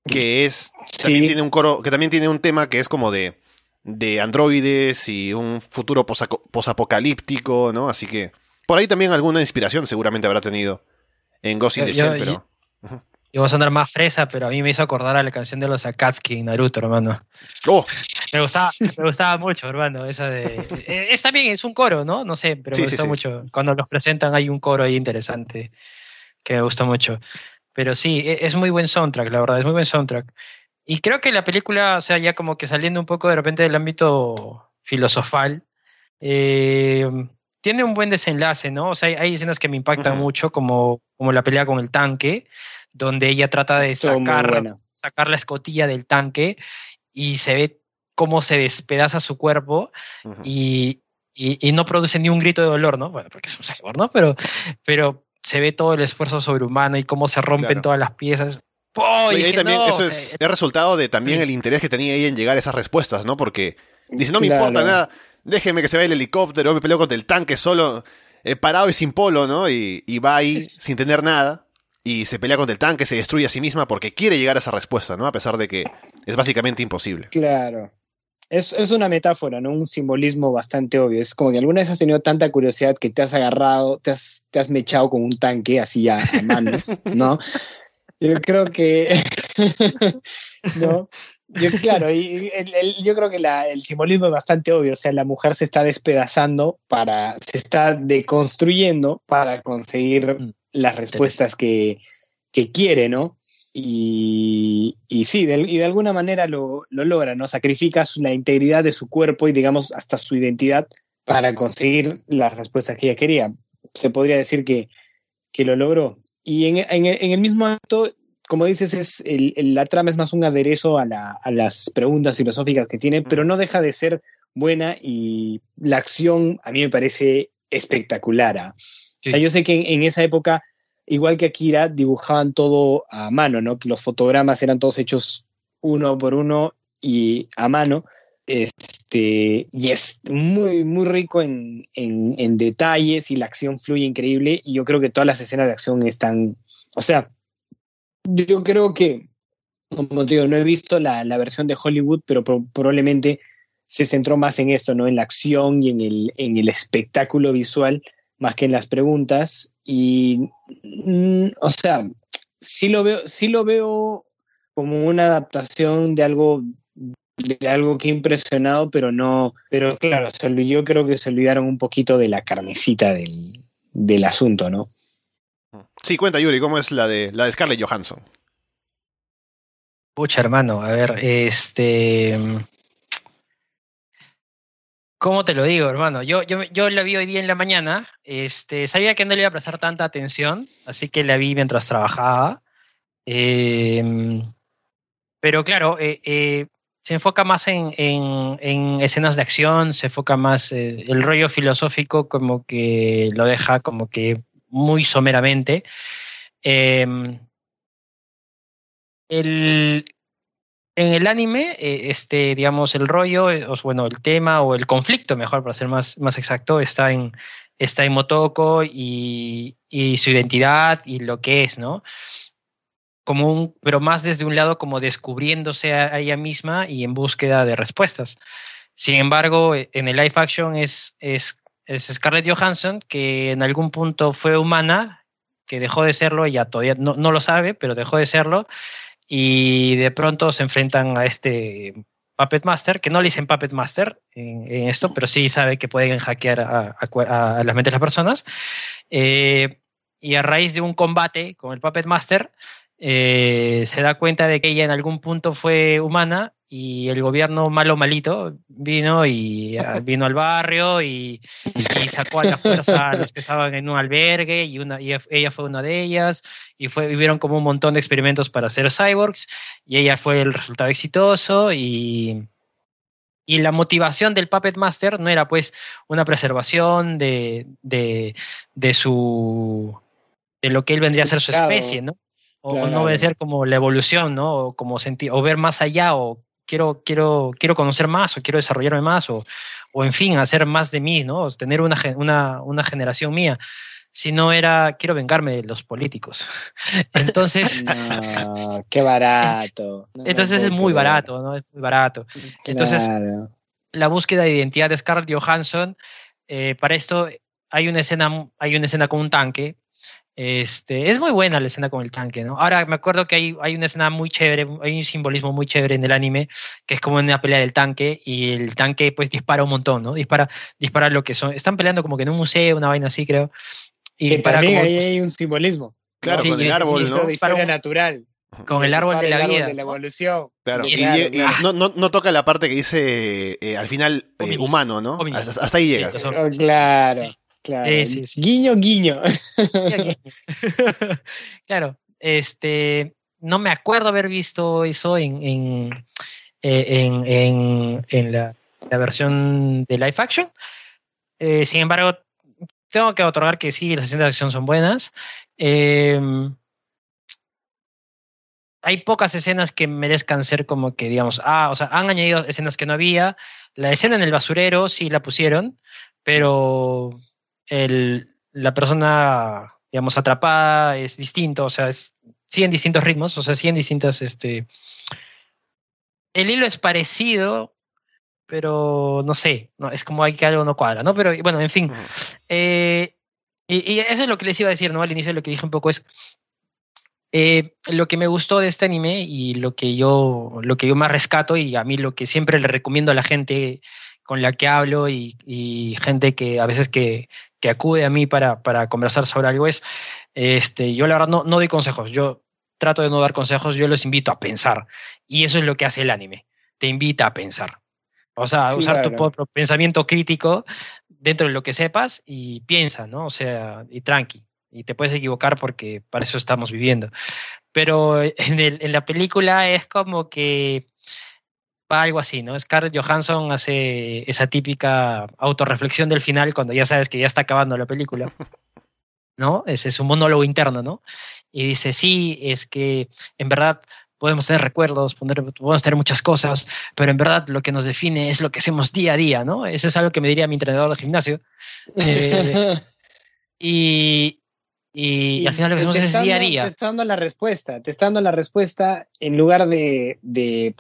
Speaker 1: que es
Speaker 2: Sí.
Speaker 1: también tiene un coro, que también tiene un tema que es como de, de androides y un futuro posapocalíptico, ¿no? Así que por ahí también alguna inspiración seguramente habrá tenido en Ghost in the Shell, pero
Speaker 3: Yo voy a sonar más fresa, pero a mí me hizo acordar a la canción de los Akatsuki en Naruto, hermano.
Speaker 1: oh,
Speaker 3: Me gustaba, me gustaba mucho, hermano, esa de... eh, Es también, es un coro, ¿no? No sé, pero
Speaker 1: Sí,
Speaker 3: me
Speaker 1: sí,
Speaker 3: gustó mucho. Cuando los presentan hay un coro ahí interesante que me gustó mucho. Pero sí, e- es muy buen soundtrack, la verdad, es muy buen soundtrack. Y creo que la película, o sea, ya como que saliendo un poco de repente del ámbito filosofal, eh, tiene un buen desenlace, ¿no? O sea, hay, escenas que me impactan
Speaker 1: Ujú.
Speaker 3: mucho, como, como la pelea con el tanque, donde ella trata de
Speaker 2: Estuvo
Speaker 3: sacar sacar la escotilla del tanque y se ve cómo se despedaza su cuerpo
Speaker 1: ujú.
Speaker 3: y, y- y no produce ni un grito de dolor, ¿no? Bueno, porque es un cyborg, ¿no? Pero, pero se ve todo el esfuerzo sobrehumano y cómo se rompen
Speaker 1: Claro.
Speaker 3: todas las piezas. ¡Oh!
Speaker 1: y
Speaker 3: dije,
Speaker 1: ahí también
Speaker 3: no,
Speaker 1: eso es, resultado de también el interés que tenía ella en llegar a esas respuestas, ¿no? Porque dice, no me
Speaker 2: Claro.
Speaker 1: importa nada, déjeme que se vaya el helicóptero, me peleo contra el tanque solo, eh, parado y sin polo, ¿no? Y, y va ahí sin tener nada y se pelea contra el tanque, se destruye a sí misma porque quiere llegar a esa respuesta, ¿no? A pesar de que es básicamente imposible.
Speaker 2: Claro. Es, es una metáfora, ¿no? Un simbolismo bastante obvio. Es como que alguna vez has tenido tanta curiosidad que te has agarrado, te has, te has mechado con un tanque así a, a manos, ¿no? Yo creo que. ¿No? Yo, claro, y el- el- yo creo que la- el simbolismo es bastante obvio. O sea, la mujer se está despedazando para. se está deconstruyendo para conseguir
Speaker 3: Mm.
Speaker 2: las respuestas que, que quiere, ¿no? Y, y sí, de, y de alguna manera lo, lo logra, ¿no? Sacrifica la integridad de su cuerpo y, digamos, hasta su identidad para conseguir las respuestas que ella quería. Se podría decir que, que lo logró. Y en, en- en el mismo acto, como dices, es el- el- la trama es más un aderezo a, la- a las preguntas filosóficas que tiene, pero no deja de ser buena y la acción a mí me parece espectacular. ¿ah? O sea, yo sé que en, en esa época, igual que Akira, dibujaban todo a mano, ¿no? Que los fotogramas eran todos hechos uno por uno y a mano. Este, y es muy, muy rico en, en- detalles y la acción fluye increíble. Y yo creo que todas las escenas de acción están. O sea, yo, creo que, como te digo, no he visto la, la versión de Hollywood, pero pro- probablemente se centró más en esto, ¿no? En la acción y en el, en el espectáculo visual más que en las preguntas. Y, mm, o sea, sí lo veo, sí lo veo como una adaptación de algo de algo que ha impresionado, pero no, pero claro, se olvidó- yo creo que se olvidaron un poquito de la carnecita del, del asunto, ¿no?
Speaker 1: Sí, cuenta Yuri, ¿cómo es la de, la de Scarlett Johansson?
Speaker 3: Pucha, hermano, a ver, este. ¿Cómo te lo digo, hermano? Yo, yo, yo la vi hoy día en la mañana. Este, sabía que no le iba a prestar tanta atención, así que la vi mientras trabajaba. Eh, pero claro, eh, eh, se enfoca más en, en- en escenas de acción, se enfoca más eh, el rollo filosófico, como que lo deja como que muy someramente. Eh, el, en el anime, eh, este, digamos, el rollo, eh, o bueno, el tema o el conflicto, mejor para ser más, más exacto, está en, está en Motoko y, y su identidad y lo que es, ¿no? Como un, pero más desde un lado como descubriéndose a, a ella misma y en búsqueda de respuestas. Sin embargo, eh, en el live action es, es, es Scarlett Johansson, que en algún punto fue humana, que dejó de serlo, ella todavía no, no lo sabe, pero dejó de serlo, y de pronto se enfrentan a este Puppet Master, que no le dicen Puppet Master en, esto, pero sí sabe que pueden hackear a, a a las mentes de las personas. Eh, y a raíz de un combate con el Puppet Master, eh, se da cuenta de que ella en algún punto fue humana y el gobierno malo malito vino y ah, vino al barrio y, y sacó a la fuerza a los que estaban en un albergue y una y ella fue una de ellas y fue vivieron como un montón de experimentos para hacer cyborgs y ella fue el resultado exitoso y y la motivación del Puppet Master no era pues una preservación de, de, de su de lo que él vendría a ser su especie, ¿no? O, o
Speaker 2: Claro.
Speaker 3: no ser como la evolución, ¿no? O como sentir, o ver más allá, o quiero, quiero, quiero conocer más, o quiero desarrollarme más, o, o en fin, hacer más de mí, ¿no? O tener una, una, una generación mía. Si no era, quiero vengarme de los políticos. Entonces,
Speaker 2: No, qué barato. No
Speaker 3: entonces es muy barato, ¿no? Es muy barato. Entonces, la búsqueda de identidad de Scarlett Johansson. eh, para esto hay una escena, hay una escena con un tanque. Este, es muy buena la escena con el tanque, ¿no? Ahora me acuerdo que hay, hay una escena muy chévere, hay un simbolismo muy chévere en el anime, que es como una pelea del tanque, y el tanque pues dispara un montón, ¿no? Dispara, dispara lo que son. Están peleando como que en un museo, una vaina así, creo. Y
Speaker 2: Que
Speaker 3: dispara
Speaker 2: también
Speaker 3: como
Speaker 2: ahí hay un simbolismo.
Speaker 1: Claro,
Speaker 3: Sí,
Speaker 1: con el árbol, ¿no?
Speaker 2: de historia
Speaker 3: un-
Speaker 2: natural.
Speaker 3: con el árbol de la vida.
Speaker 2: de la evolución.
Speaker 1: Claro.
Speaker 3: Y
Speaker 1: Y,
Speaker 2: Claro,
Speaker 1: y
Speaker 2: claro.
Speaker 1: no, no, no toca la parte que dice eh, al final eh, humano, ¿no? Hasta, hasta ahí llega.
Speaker 3: Sí,
Speaker 2: Oh, claro, claro.
Speaker 3: Sí, sí, sí.
Speaker 2: Guiño, guiño.
Speaker 3: claro, este, no me acuerdo haber visto eso en, en, eh, en, en- en la, la versión de live action. Eh, sin embargo, tengo que otorgar que sí, las escenas de acción son buenas. Eh, hay pocas escenas que merezcan ser como que, digamos, ah, o sea, han añadido escenas que no había. La escena en el basurero sí la pusieron, pero el, la persona, digamos, atrapada es distinto, o sea, es, siguen distintos ritmos, o sea, siguen distintas, este... El hilo es parecido, pero no sé, no, es como hay que algo no cuadra, ¿no? Pero bueno, en fin. Eh, y, y, eso es lo que les iba a decir, ¿no? Al inicio lo que dije un poco es eh, lo que me gustó de este anime y lo que yo lo que yo más rescato y a mí lo que siempre le recomiendo a la gente con la que hablo y, y gente que a veces que, que acude a mí para, para, conversar sobre algo es, este, yo la verdad no, no doy consejos, yo trato de no dar consejos, yo los invito a pensar y eso es lo que hace el anime, te invita a pensar. O sea, sí, usar claro. tu propio pensamiento crítico dentro de lo que sepas y piensa, ¿no? O sea, y tranqui. Y te puedes equivocar porque para eso estamos viviendo. Pero en, el, en la película es como que algo así, ¿no? Scarlett Johansson hace esa típica autorreflexión del final cuando ya sabes que ya está acabando la película. ¿No? Ese es un monólogo interno, ¿no? Y dice, sí, es que en verdad podemos tener recuerdos, podemos tener muchas cosas, pero en verdad lo que nos define es lo que hacemos día a día, ¿no? Eso es algo que me diría mi entrenador de gimnasio. Eh, y, y, y, al final lo que hacemos es día a día.
Speaker 2: Te está dando la respuesta, te está dando la respuesta en lugar de, de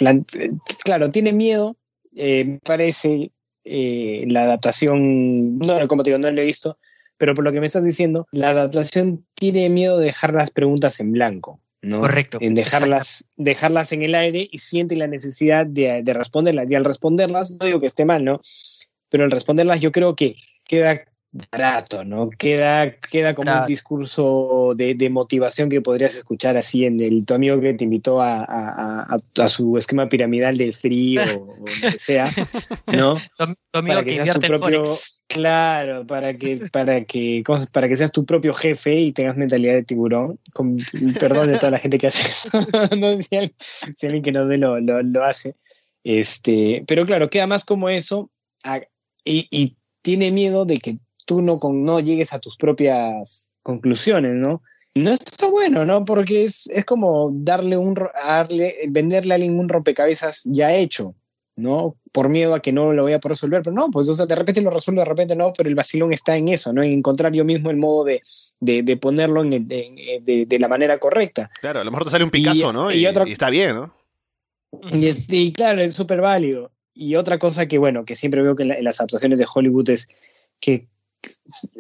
Speaker 2: claro, tiene miedo, eh, parece eh, la adaptación, no, como te digo, no lo he visto, pero por lo que me estás diciendo, la adaptación tiene miedo de dejar las preguntas en blanco. ¿no?
Speaker 3: Correcto.
Speaker 2: En dejarlas, dejarlas en el aire y siente la necesidad de, de, responderlas. Y al responderlas, no digo que esté mal, ¿no? Pero al responderlas yo creo que queda barato, ¿no? Queda, queda como claro. un discurso de, de, motivación que podrías escuchar así en el tu amigo que te invitó a, a, a, a su esquema piramidal del frío o, lo que sea, ¿no?
Speaker 3: tu, amigo para que, que seas tu propio,
Speaker 2: claro, para que, para que, para que seas tu propio jefe y tengas mentalidad de tiburón, con perdón de toda la gente que hace eso, no sé si alguien, si alguien que nos ve lo, lo, lo, hace, este, pero claro, queda más como eso y, y tiene miedo de que tú no, con, no llegues a tus propias conclusiones, ¿no? No está bueno, ¿no? Porque es, es como darle un, darle, venderle a alguien un rompecabezas ya hecho, ¿no? Por miedo a que no lo voy a poder resolver, pero no, pues, o sea, de repente lo resuelvo, de repente no, pero el vacilón está en eso, ¿no? En encontrar yo mismo el modo de, de, de ponerlo en, de, de, de, la manera correcta.
Speaker 1: Claro, a lo mejor te sale un Picasso,
Speaker 2: y,
Speaker 1: ¿no? Y, y, otra, y, está bien, ¿no?
Speaker 2: Y, claro, es súper válido. Y otra cosa que, bueno, que siempre veo que en, la, en las actuaciones de Hollywood es que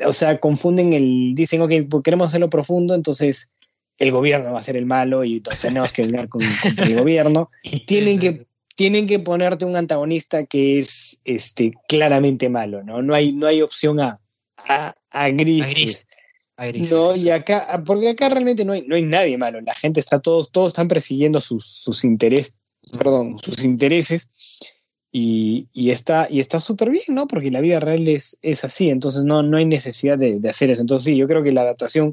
Speaker 2: o sea, confunden el, dicen, ok, pues queremos hacerlo profundo, entonces el gobierno va a ser el malo y entonces tenemos que venir con, contra el gobierno. Y tienen que, tienen que ponerte un antagonista que es este, claramente malo, ¿no? No hay, no hay opción a, a, a gris.
Speaker 3: A gris. A gris
Speaker 2: no, y acá, porque acá realmente no hay, no hay nadie malo. La gente está, todos, todos están persiguiendo sus, sus intereses, perdón, sus intereses y, y, está y está súper bien, ¿no? Porque la vida real es, es así, entonces no, no hay necesidad de, de, hacer eso. Entonces sí, yo creo que la adaptación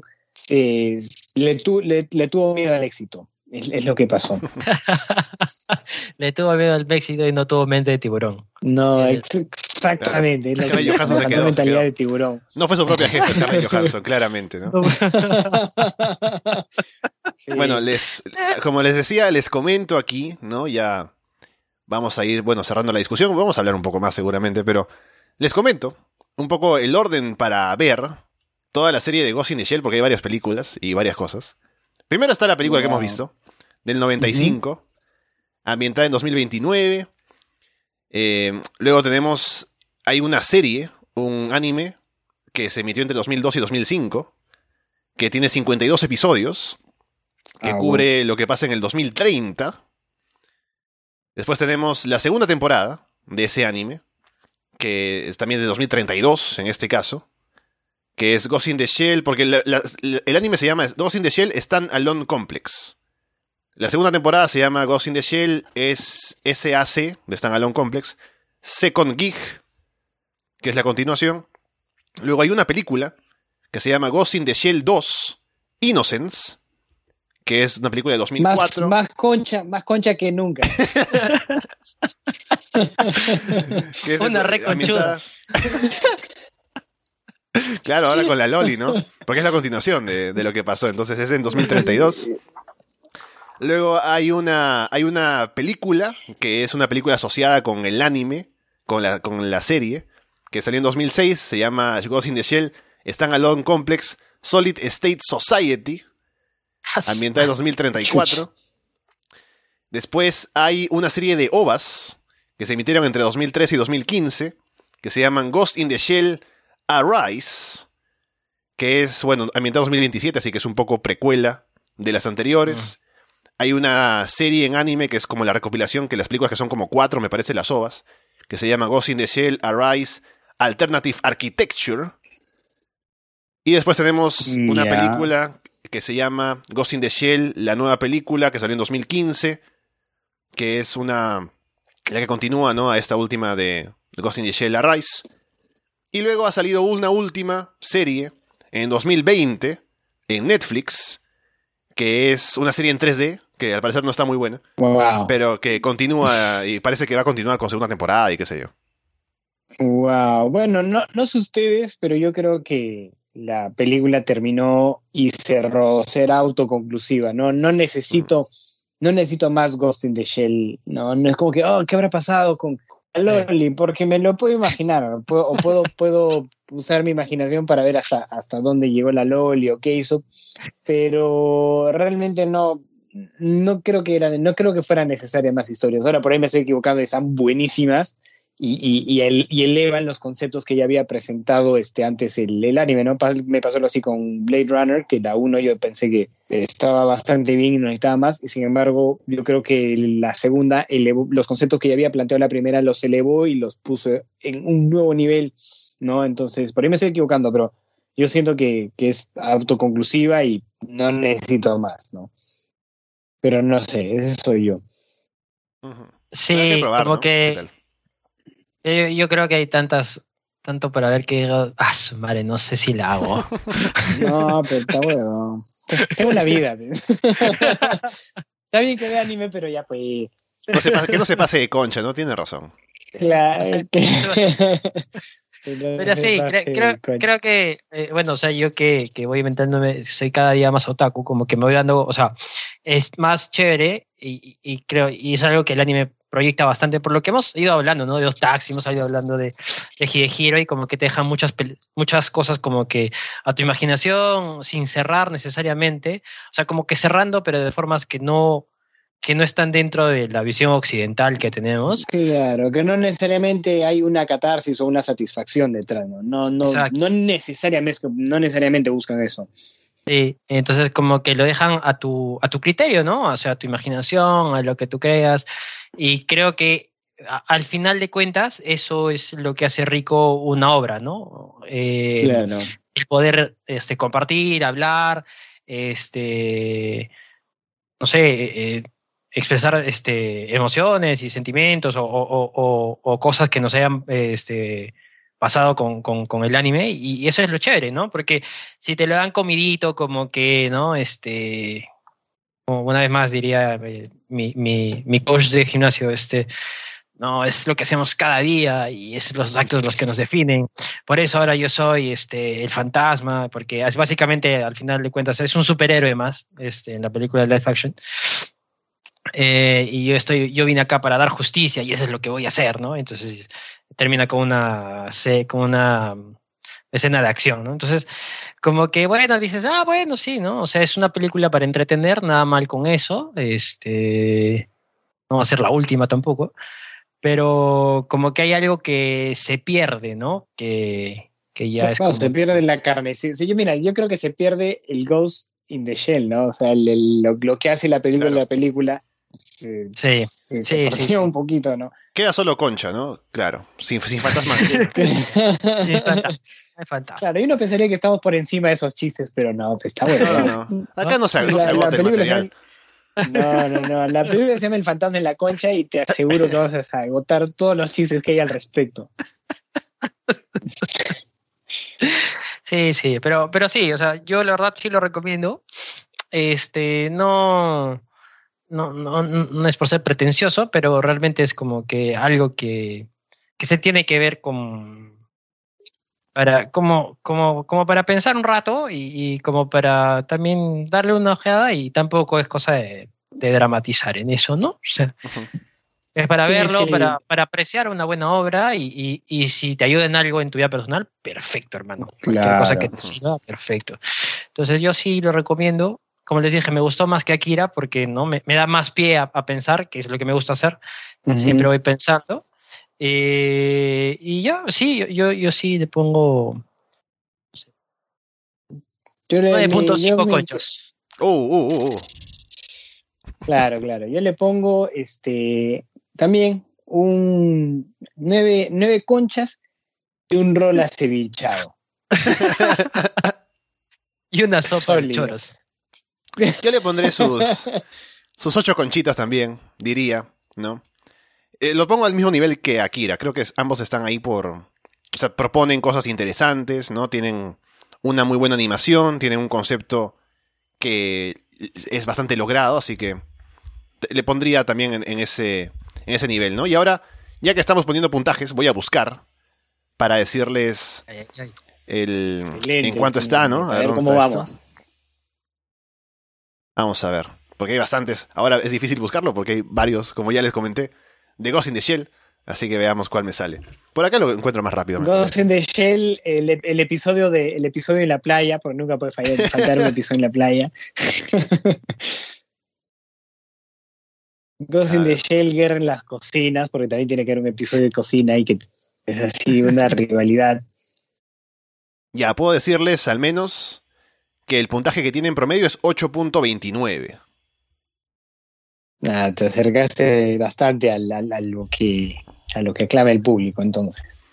Speaker 2: eh, le, tu, le, le, tuvo miedo al éxito, es, es lo que pasó.
Speaker 3: le tuvo miedo al éxito y no tuvo mente de tiburón.
Speaker 2: No, exactamente.
Speaker 1: Claro. La, Johansson se quedó,
Speaker 2: mentalidad de tiburón.
Speaker 1: No fue su propia jefe, Scarlett Johansson, claramente, ¿no? sí. Bueno, les, como les decía, les comento aquí, ¿no? Ya vamos a ir, bueno, cerrando la discusión, vamos a hablar un poco más seguramente, pero les comento un poco el orden para ver toda la serie de Ghost in the Shell, porque hay varias películas y varias cosas. Primero está la película wow. que hemos visto, del 95, uh -huh. ambientada en 2029. Eh, luego tenemos, hay una serie, un anime, que se emitió entre 2002 y 2005, que tiene 52 episodios, que ah, cubre lo que pasa en el 2030. Después tenemos la segunda temporada de ese anime, que es también de 2032 en este caso, que es Ghost in the Shell, porque el anime se llama Ghost in the Shell Stand Alone Complex. La segunda temporada se llama Ghost in the Shell es SAC de Stand Alone Complex, Second Gig, que es la continuación. Luego hay una película que se llama Ghost in the Shell 2, Innocence, que es una película de 2004.
Speaker 2: Más, más concha, más concha que nunca.
Speaker 3: que es una reconchuda.
Speaker 1: claro, ahora con la Loli, ¿no? Porque es la continuación de, de, lo que pasó. Entonces es en 2032. Luego hay una, hay una película, que es una película asociada con el anime, con la, con la serie, que salió en 2006, se llama Ghost in the Shell, Alone Complex, Solid State Society, ambientada en 2034. Después hay una serie de ovas que se emitieron entre 2013 y 2015, que se llaman Ghost in the Shell Arise, que es, bueno, ambientada en 2027, así que es un poco precuela de las anteriores. Hay una serie en anime que es como la recopilación, que las películas que son como cuatro, me parece, las ovas, que se llama Ghost in the Shell Arise Alternative Architecture. Y después tenemos una película que se llama Ghost in the Shell, la nueva película que salió en 2015, que es una la que continúa ¿no? a esta última de Ghost in the Shell Arise. Y luego ha salido una última serie en 2020 en Netflix, que es una serie en 3D, que al parecer no está muy buena, pero que continúa y parece que va a continuar con segunda temporada y qué sé yo.
Speaker 2: Wow, bueno, no, no sé ustedes, pero yo creo que la película terminó y cerró, ser autoconclusiva, ¿no? No necesito, no necesito más Ghost in the Shell, ¿no? No es como que, oh, ¿qué habrá pasado con Loli? Porque me lo puedo imaginar, o puedo, puedo usar mi imaginación para ver hasta, hasta dónde llegó la Loli o qué hizo, pero realmente no, no creo que eran, no creo que fueran necesarias más historias. Ahora por ahí me estoy equivocando, están buenísimas y, y, y, el, y, elevan los conceptos que ya había presentado este, antes el, el, anime, ¿no? Me pasó así con Blade Runner, que la uno yo pensé que estaba bastante bien y no necesitaba más, y sin embargo yo creo que la segunda elevó, los conceptos que ya había planteado la primera los elevó y los puso en un nuevo nivel, ¿no? Entonces, por ahí me estoy equivocando, pero yo siento que, que es autoconclusiva y no necesito más, ¿no? Pero no sé, ese soy yo.
Speaker 3: Sí, como que yo, creo que hay tantas, tanto para ver que digo, ah, su madre, no sé si la hago.
Speaker 2: no, pero está bueno. Tengo la vida. está bien que vea anime, pero ya pues.
Speaker 1: que no se pase de concha, ¿no? Tiene razón.
Speaker 2: Claro.
Speaker 3: Pero sí, creo, creo, que, eh, bueno, o sea, yo que, que, voy inventándome, soy cada día más otaku, como que me voy dando, o sea, es más chévere y, y creo, y es algo que el anime proyecta bastante, por lo que hemos ido hablando, ¿no? De los taxis, hemos ido hablando de, de Hero y como que te dejan muchas, muchas cosas como que a tu imaginación sin cerrar necesariamente, o sea, como que cerrando, pero de formas que no, que no están dentro de la visión occidental que tenemos.
Speaker 2: Claro, que no necesariamente hay una catarsis o una satisfacción detrás, ¿no? No, no, no, necesariamente, no necesariamente buscan eso.
Speaker 3: Sí, entonces como que lo dejan a tu, a tu criterio, ¿no? O sea, a tu imaginación, a lo que tú creas. Y creo que al final de cuentas eso es lo que hace rico una obra, ¿no? Eh, claro. El poder este, compartir, hablar, este, no sé, eh, expresar este, emociones y sentimientos o, o, o, cosas que nos hayan este, pasado con, con, el anime y, eso es lo chévere, ¿no? Porque si te lo dan comidito, como que, ¿no? Este, como una vez más diría eh, mi, mi, mi coach de gimnasio, este, no, es lo que hacemos cada día y es los actos los que nos definen. Por eso ahora yo soy este, el fantasma, porque es básicamente, al final de cuentas, es un superhéroe más este, en la película de Life Action. Eh, y yo estoy, yo vine acá para dar justicia y eso es lo que voy a hacer, ¿no? Entonces termina con una, con una escena de acción, ¿no? Entonces, como que, bueno, dices, ah, bueno, sí, ¿no? O sea, es una película para entretener, nada mal con eso, este, no va a ser la última tampoco, pero como que hay algo que se pierde, ¿no? Que, que ya es...
Speaker 2: se pierde la carne, sí, yo, mira, yo creo que se pierde el Ghost in the Shell, ¿no? O sea, lo, que hace la película, la película
Speaker 3: sí, sí,
Speaker 2: sí, un poquito, ¿no?
Speaker 1: Queda solo concha, ¿no? Claro, sin, sin fantasma.
Speaker 3: sin fantasma.
Speaker 2: Claro, y uno pensaría que estamos por encima de esos chistes, pero no, pues está bueno.
Speaker 1: No, no, Acá no se, no la, agota el material.
Speaker 2: No, no, no. La película se llama El fantasma en la concha y te aseguro que vas a agotar todos los chistes que hay al respecto.
Speaker 3: Sí, sí, pero, pero sí, o sea, yo la verdad sí lo recomiendo. Este, no, no, no, no es por ser pretencioso, pero realmente es como que algo que, que se tiene que ver con para como, como, como para pensar un rato y, como para también darle una ojeada y tampoco es cosa de de dramatizar en eso, ¿no? O sea,
Speaker 1: Ujú.
Speaker 3: es para
Speaker 2: Sí, es
Speaker 3: verlo,
Speaker 2: que-
Speaker 3: para, para apreciar una buena obra y, y- y si te ayuda en algo en tu vida personal, perfecto, hermano. Cualquier cosa que te
Speaker 1: Claro.
Speaker 3: sirva, perfecto. Entonces yo sí lo recomiendo. Como les dije, me gustó más que Akira porque no me, me da más pie a, a pensar, que es lo que me gusta hacer. Siempre voy pensando. Eh, y yo, sí, yo- yo, yo sí le pongo
Speaker 2: le- le-
Speaker 3: 9.5
Speaker 2: yo me-
Speaker 3: conchas.
Speaker 1: Uh, uh, uh, uh.
Speaker 2: Claro, claro. Yo le pongo este también un nueve, nueve conchas y un rol acevichado.
Speaker 3: Y una sopa de
Speaker 2: Sólido.
Speaker 3: choros.
Speaker 1: Yo le pondré sus, sus ocho conchitas también, diría, ¿no? Eh, lo pongo al mismo nivel que Akira. Creo que ambos están ahí por. O sea, proponen cosas interesantes, ¿no? Tienen una muy buena animación, tienen un concepto que es bastante logrado, así que le pondría también en, en ese, en ese nivel, ¿no? Y ahora, ya que estamos poniendo puntajes, voy a buscar para decirles el, en cuánto está, ¿no?
Speaker 2: A ver
Speaker 1: dónde
Speaker 2: cómo vamos.
Speaker 1: Vamos a ver. Porque hay bastantes. Ahora es difícil buscarlo porque hay varios, como ya les comenté, de Ghost in the Shell. Así que veamos cuál me sale. Por acá lo encuentro más rápido.
Speaker 2: Ghost in the Shell, el, el episodio de el episodio en la playa, porque nunca puede fallar, faltar un episodio en la playa. Ghost in the Shell, guerra en las cocinas, porque también tiene que haber un episodio de cocina y que es así una rivalidad.
Speaker 1: Ya, puedo decirles al menos que el puntaje que tiene en promedio es 8.29.
Speaker 2: Nada, te acercaste bastante al- al- a, lo que a lo que aclama el público, entonces.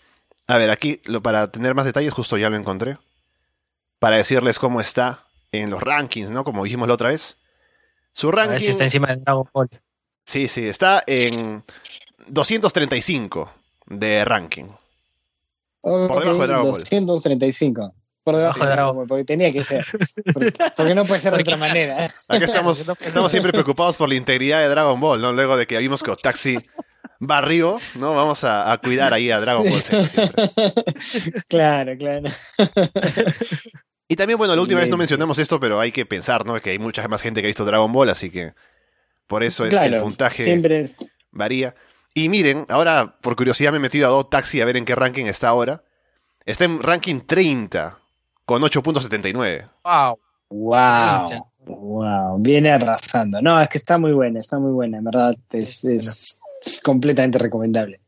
Speaker 1: A ver, aquí lo, para tener más detalles, justo ya lo encontré. Para decirles cómo está en los rankings, ¿no? Como dijimos la otra vez. Su
Speaker 3: A ver
Speaker 1: ranking.
Speaker 3: si está encima de Dragon Ball.
Speaker 1: Sí, sí, está en 235 de ranking.
Speaker 2: Por
Speaker 1: debajo de Dragon Ball.
Speaker 2: 235. Por debajo
Speaker 3: Bajo
Speaker 2: de Dragon Ball, porque tenía que ser. Porque, porque no puede ser de otra manera.
Speaker 1: Acá estamos,
Speaker 3: No, pues,
Speaker 1: estamos siempre preocupados por la integridad de Dragon Ball, ¿no? Luego de que vimos que Otaxi barrió, ¿no? Vamos a, a cuidar ahí a Dragon Ball Z
Speaker 2: claro, claro.
Speaker 1: Y también, bueno, la última vez no mencionamos esto, pero hay que pensar, ¿no? Que hay mucha más gente que ha visto Dragon Ball, así que por eso es que el puntaje
Speaker 2: Siempre es-
Speaker 1: varía. Y miren, ahora por curiosidad me he metido a Do Taxi a ver en qué ranking está ahora. Está en ranking 30 con 8.79.
Speaker 3: Wow.
Speaker 2: Wow. Wow. Viene arrasando. No, es que está muy buena, está muy buena, en verdad. Es, es- es completamente recomendable.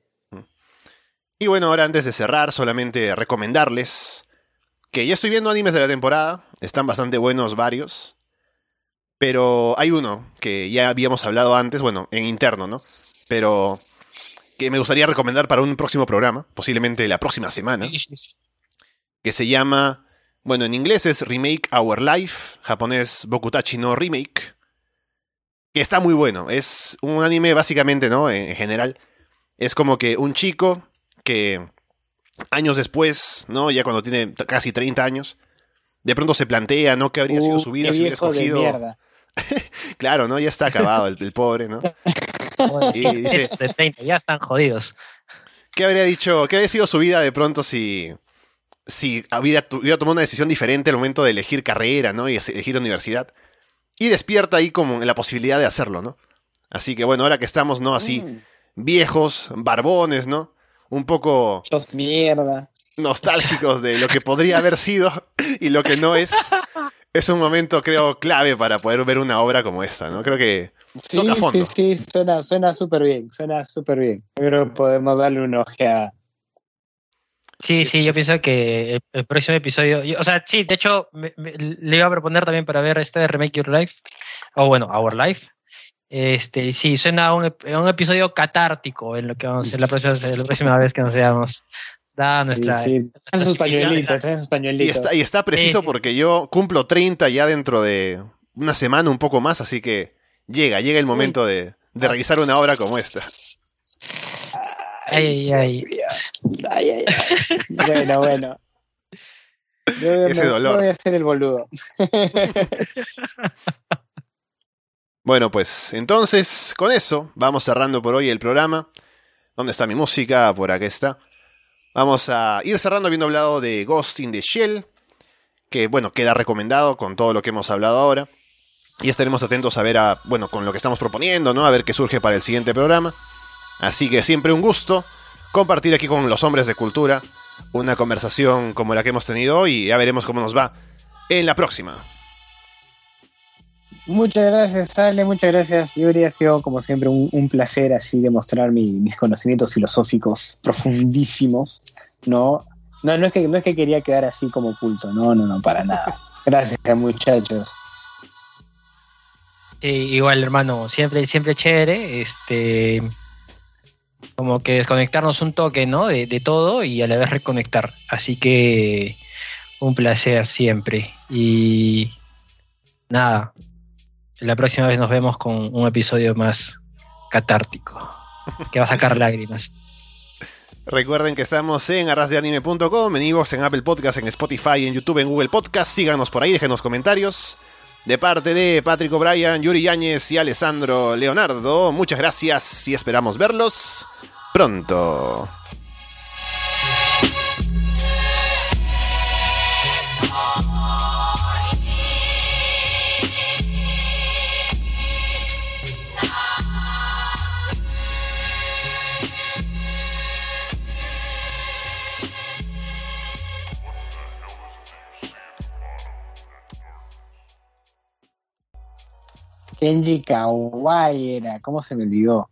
Speaker 1: Y bueno, ahora antes de cerrar, solamente recomendarles que ya estoy viendo animes de la temporada, están bastante buenos varios, pero hay uno que ya habíamos hablado antes, bueno, en interno, ¿no? Pero que me gustaría recomendar para un próximo programa, posiblemente la próxima semana, que se llama, bueno, en inglés es Remake Our Life, japonés Bokutachi no Remake, que está muy bueno, es un anime básicamente, ¿no? En, en general, es como que un chico que años después, ¿no? Ya cuando tiene casi 30 años, de pronto se plantea, ¿no? ¿Qué habría sido
Speaker 2: Uh,
Speaker 1: su vida si hubiera escogido?
Speaker 2: mierda.
Speaker 1: Claro, ¿no? Ya está acabado el, el pobre, ¿no? Y
Speaker 3: sí,
Speaker 1: dice-
Speaker 3: es de 30, ya están jodidos.
Speaker 1: ¿Qué habría dicho? ¿Qué habría sido su vida de pronto si, si hubiera, hubiera tomado una decisión diferente al momento de elegir carrera, ¿no? Y elegir universidad. Y despierta ahí como la posibilidad de hacerlo, ¿no? Así que bueno, ahora que estamos, ¿no? Así,
Speaker 2: Mm,
Speaker 1: viejos, barbones, ¿no? Un poco
Speaker 2: mierda.
Speaker 1: nostálgicos de lo que podría haber sido y lo que no es. Es un momento, creo, clave para poder ver una obra como esta, ¿no? Creo que
Speaker 2: Sí,
Speaker 1: Toca fondo.
Speaker 2: sí, sí, suena suena súper bien, suena súper bien. Creo que podemos darle una ojeada.
Speaker 3: Sí, sí, yo pienso que el, el próximo episodio, yo- o sea, sí, de hecho, me- me- le iba a proponer también para ver este de Remake Your Life, o bueno, Our Life. Este, sí, suena a un, a un episodio catártico en lo que vamos a hacer la próxima, la próxima vez que nos veamos. Da nuestra.
Speaker 2: Sí, sí. Sus pañuelitos,
Speaker 1: Y
Speaker 2: pañuelitos.
Speaker 1: está, y está preciso
Speaker 3: Sí, sí.
Speaker 1: porque yo cumplo 30 ya dentro de una semana, un poco más, así que llega, llega el momento de, de revisar una obra como esta.
Speaker 3: Ay, ay, ay.
Speaker 2: Ay, ay, ay. Bueno, bueno. Yo voy a-
Speaker 1: Ese
Speaker 2: me-
Speaker 1: dolor.
Speaker 2: voy a hacer el boludo.
Speaker 1: Bueno, pues entonces, con eso, vamos cerrando por hoy el programa. ¿Dónde está mi música? Por acá está. Vamos a ir cerrando habiendo hablado de Ghost in the Shell, que bueno, queda recomendado con todo lo que hemos hablado ahora. Y estaremos atentos a ver a, bueno, con lo que estamos proponiendo, ¿no? A ver qué surge para el siguiente programa. Así que siempre un gusto compartir aquí con los hombres de cultura una conversación como la que hemos tenido hoy y ya veremos cómo nos va en la próxima.
Speaker 2: Muchas gracias, Ale, muchas gracias, Yuri. Ha sido, como siempre, un, un placer así demostrar mi, mis conocimientos filosóficos profundísimos. No, no, no es, que, no es que quería quedar así como oculto, no, no, no, para nada. Gracias, muchachos.
Speaker 3: Sí, igual, hermano, siempre, siempre chévere. Este, como que desconectarnos un toque, ¿no? De, de todo y a la vez reconectar. Así que un placer siempre. Y nada, la próxima vez nos vemos con un episodio más catártico, que va a sacar lágrimas.
Speaker 1: Recuerden que estamos en arrasdeanime.com, en Evox, en Apple Podcast, en Spotify, en YouTube, en Google Podcast. Síganos por ahí, déjenos comentarios. De parte de Patrick O'Brien, Yuri Yáñez y Alessandro Leonardo, muchas gracias y esperamos verlos pronto.
Speaker 2: Kenji Kawai era, ¿cómo se me olvidó?